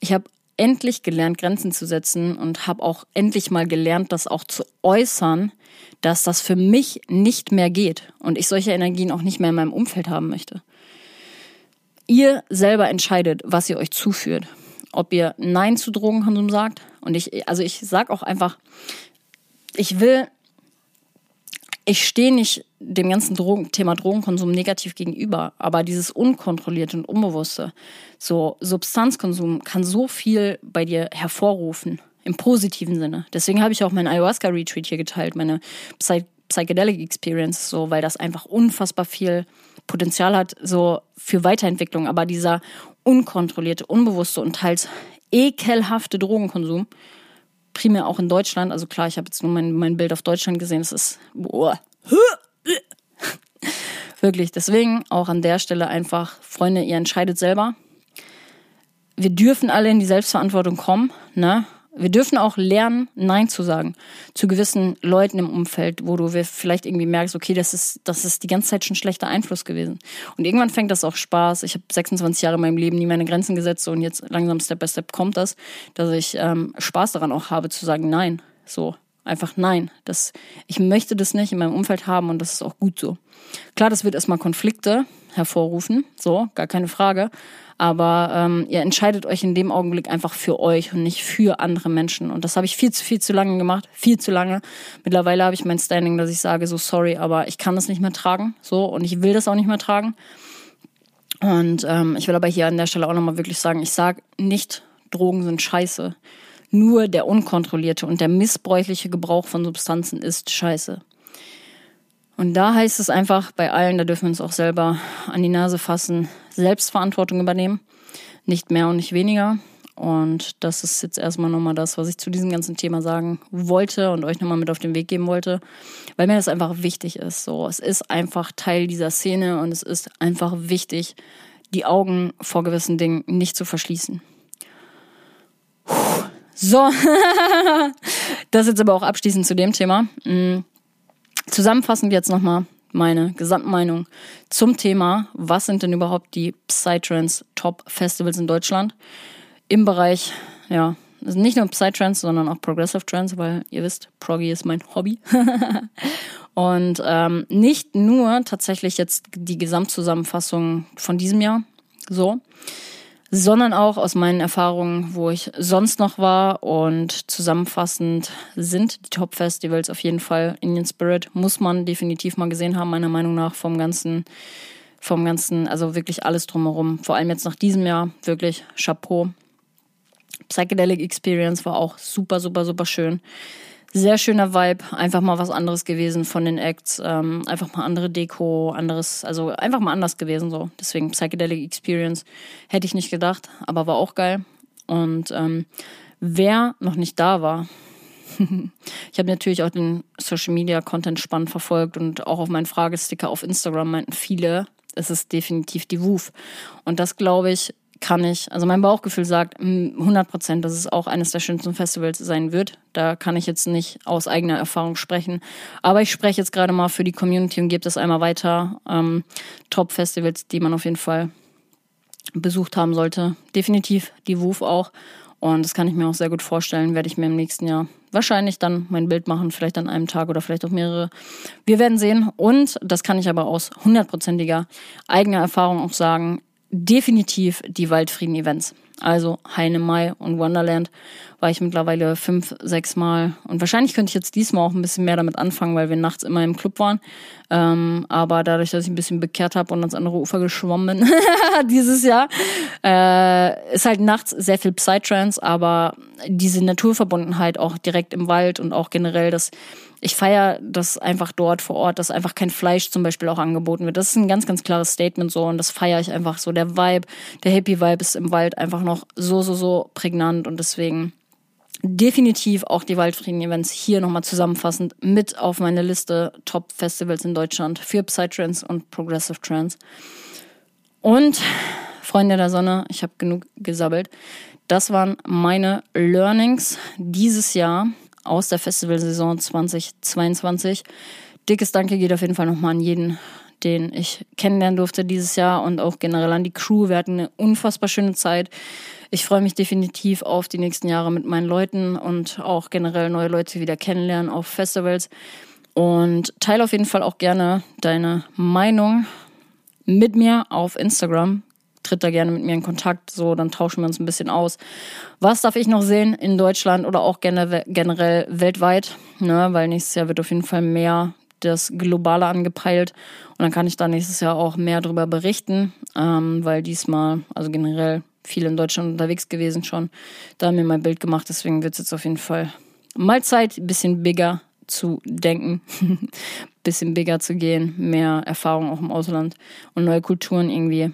Ich habe endlich gelernt, Grenzen zu setzen und habe auch endlich mal gelernt, das auch zu äußern, dass das für mich nicht mehr geht und ich solche Energien auch nicht mehr in meinem Umfeld haben möchte. Ihr selber entscheidet, was ihr euch zuführt. Ob ihr Nein zu Drogenkonsum sagt. Und ich, also ich sag auch einfach, ich will, ich stehe nicht dem ganzen Drogen, Thema Drogenkonsum negativ gegenüber, aber dieses Unkontrollierte und Unbewusste, so Substanzkonsum kann so viel bei dir hervorrufen im positiven Sinne. Deswegen habe ich auch meinen Ayahuasca-Retreat hier geteilt, meine Psy Psychedelic Experience, so, weil das einfach unfassbar viel Potenzial hat, so für Weiterentwicklung. Aber dieser unkontrollierte, unbewusste und teils ekelhafte Drogenkonsum, primär auch in Deutschland, also klar, ich habe jetzt nur mein, mein Bild auf Deutschland gesehen, es ist, boah, wirklich. Deswegen auch an der Stelle einfach, Freunde, ihr entscheidet selber. Wir dürfen alle in die Selbstverantwortung kommen, ne? Wir dürfen auch lernen, Nein zu sagen zu gewissen Leuten im Umfeld, wo du vielleicht irgendwie merkst, okay, das ist, das ist die ganze Zeit schon schlechter Einfluss gewesen. Und irgendwann fängt das auch Spaß. Ich habe 26 Jahre in meinem Leben nie meine Grenzen gesetzt und jetzt langsam Step by Step kommt das, dass ich ähm, Spaß daran auch habe zu sagen Nein. So einfach Nein. Das, ich möchte das nicht in meinem Umfeld haben und das ist auch gut so. Klar, das wird erstmal Konflikte hervorrufen, so gar keine Frage. Aber ähm, ihr entscheidet euch in dem Augenblick einfach für euch und nicht für andere Menschen. Und das habe ich viel zu viel zu lange gemacht, viel zu lange. Mittlerweile habe ich mein Standing, dass ich sage, so sorry, aber ich kann das nicht mehr tragen, so und ich will das auch nicht mehr tragen. Und ähm, ich will aber hier an der Stelle auch nochmal wirklich sagen, ich sage nicht, Drogen sind scheiße. Nur der unkontrollierte und der missbräuchliche Gebrauch von Substanzen ist scheiße. Und da heißt es einfach bei allen, da dürfen wir uns auch selber an die Nase fassen, Selbstverantwortung übernehmen. Nicht mehr und nicht weniger. Und das ist jetzt erstmal nochmal das, was ich zu diesem ganzen Thema sagen wollte und euch nochmal mit auf den Weg geben wollte, weil mir das einfach wichtig ist. So, es ist einfach Teil dieser Szene und es ist einfach wichtig, die Augen vor gewissen Dingen nicht zu verschließen. So, das jetzt aber auch abschließend zu dem Thema. Mm. Zusammenfassend jetzt nochmal meine Gesamtmeinung zum Thema, was sind denn überhaupt die Psytrance Top Festivals in Deutschland im Bereich, ja, nicht nur Psytrance, sondern auch Progressive Trance, weil ihr wisst, Proggy ist mein Hobby. Und ähm, nicht nur tatsächlich jetzt die Gesamtzusammenfassung von diesem Jahr, so, sondern auch aus meinen Erfahrungen, wo ich sonst noch war. Und zusammenfassend sind die Top-Festivals auf jeden Fall Indian Spirit, muss man definitiv mal gesehen haben, meiner Meinung nach, vom ganzen, vom ganzen, also wirklich alles drumherum. Vor allem jetzt nach diesem Jahr, wirklich Chapeau. Psychedelic Experience war auch super, super, super schön. Sehr schöner Vibe, einfach mal was anderes gewesen von den Acts, ähm, einfach mal andere Deko, anderes, also einfach mal anders gewesen so. Deswegen Psychedelic Experience hätte ich nicht gedacht, aber war auch geil. Und ähm, wer noch nicht da war, ich habe natürlich auch den Social Media Content spannend verfolgt und auch auf meinen Fragesticker auf Instagram meinten viele, es ist definitiv die WUF. Und das glaube ich, kann ich, also mein Bauchgefühl sagt 100 Prozent, dass es auch eines der schönsten Festivals sein wird. Da kann ich jetzt nicht aus eigener Erfahrung sprechen. Aber ich spreche jetzt gerade mal für die Community und gebe das einmal weiter. Ähm, Top-Festivals, die man auf jeden Fall besucht haben sollte. Definitiv die WUF auch. Und das kann ich mir auch sehr gut vorstellen, werde ich mir im nächsten Jahr wahrscheinlich dann mein Bild machen, vielleicht an einem Tag oder vielleicht auch mehrere. Wir werden sehen. Und das kann ich aber aus hundertprozentiger eigener Erfahrung auch sagen definitiv die Waldfrieden-Events. Also Heine Mai und Wonderland war ich mittlerweile fünf, sechs Mal. Und wahrscheinlich könnte ich jetzt diesmal auch ein bisschen mehr damit anfangen, weil wir nachts immer im Club waren. Ähm, aber dadurch, dass ich ein bisschen bekehrt habe und ans andere Ufer geschwommen bin dieses Jahr, äh, ist halt nachts sehr viel Psytrance, aber diese Naturverbundenheit auch direkt im Wald und auch generell das ich feiere das einfach dort vor Ort, dass einfach kein Fleisch zum Beispiel auch angeboten wird. Das ist ein ganz, ganz klares Statement so und das feiere ich einfach so. Der Vibe, der Happy-Vibe ist im Wald einfach noch so, so, so prägnant und deswegen definitiv auch die Waldfrieden-Events hier nochmal zusammenfassend mit auf meine Liste Top-Festivals in Deutschland für Psytrance und Progressive Trance. Und Freunde der Sonne, ich habe genug gesabbelt. Das waren meine Learnings dieses Jahr aus der Festivalsaison 2022. Dickes Danke geht auf jeden Fall nochmal an jeden, den ich kennenlernen durfte dieses Jahr und auch generell an die Crew. Wir hatten eine unfassbar schöne Zeit. Ich freue mich definitiv auf die nächsten Jahre mit meinen Leuten und auch generell neue Leute wieder kennenlernen auf Festivals. Und teile auf jeden Fall auch gerne deine Meinung mit mir auf Instagram tritt da gerne mit mir in Kontakt, so, dann tauschen wir uns ein bisschen aus. Was darf ich noch sehen in Deutschland oder auch generell weltweit, ne, weil nächstes Jahr wird auf jeden Fall mehr das Globale angepeilt und dann kann ich da nächstes Jahr auch mehr darüber berichten, ähm, weil diesmal, also generell viel in Deutschland unterwegs gewesen schon, da haben wir mein Bild gemacht, deswegen wird es jetzt auf jeden Fall mal Zeit, ein bisschen bigger zu denken, bisschen bigger zu gehen, mehr Erfahrung auch im Ausland und neue Kulturen irgendwie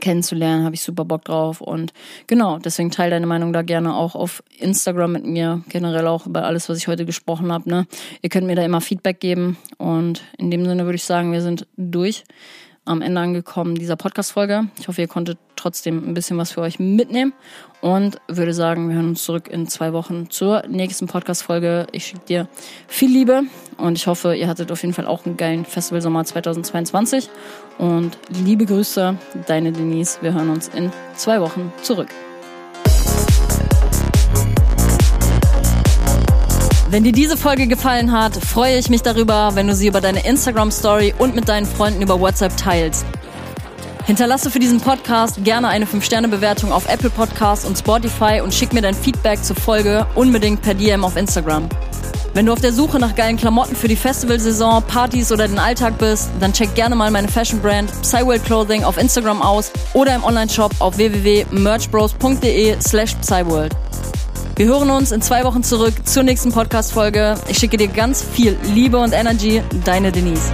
kennenzulernen, habe ich super Bock drauf. Und genau, deswegen teile deine Meinung da gerne auch auf Instagram mit mir, generell auch über alles, was ich heute gesprochen habe. Ne? Ihr könnt mir da immer Feedback geben. Und in dem Sinne würde ich sagen, wir sind durch am Ende angekommen dieser Podcast-Folge. Ich hoffe, ihr konntet trotzdem ein bisschen was für euch mitnehmen und würde sagen, wir hören uns zurück in zwei Wochen zur nächsten Podcast-Folge. Ich schicke dir viel Liebe und ich hoffe, ihr hattet auf jeden Fall auch einen geilen Festivalsommer 2022 und liebe Grüße, deine Denise. Wir hören uns in zwei Wochen zurück. Wenn dir diese Folge gefallen hat, freue ich mich darüber, wenn du sie über deine Instagram Story und mit deinen Freunden über WhatsApp teilst. Hinterlasse für diesen Podcast gerne eine 5-Sterne-Bewertung auf Apple Podcasts und Spotify und schick mir dein Feedback zur Folge unbedingt per DM auf Instagram. Wenn du auf der Suche nach geilen Klamotten für die Festivalsaison, Partys oder den Alltag bist, dann check gerne mal meine Fashion Brand Psyworld Clothing auf Instagram aus oder im Onlineshop auf www.merchbros.de slash Psyworld. Wir hören uns in zwei Wochen zurück zur nächsten Podcast-Folge. Ich schicke dir ganz viel Liebe und Energy. Deine Denise.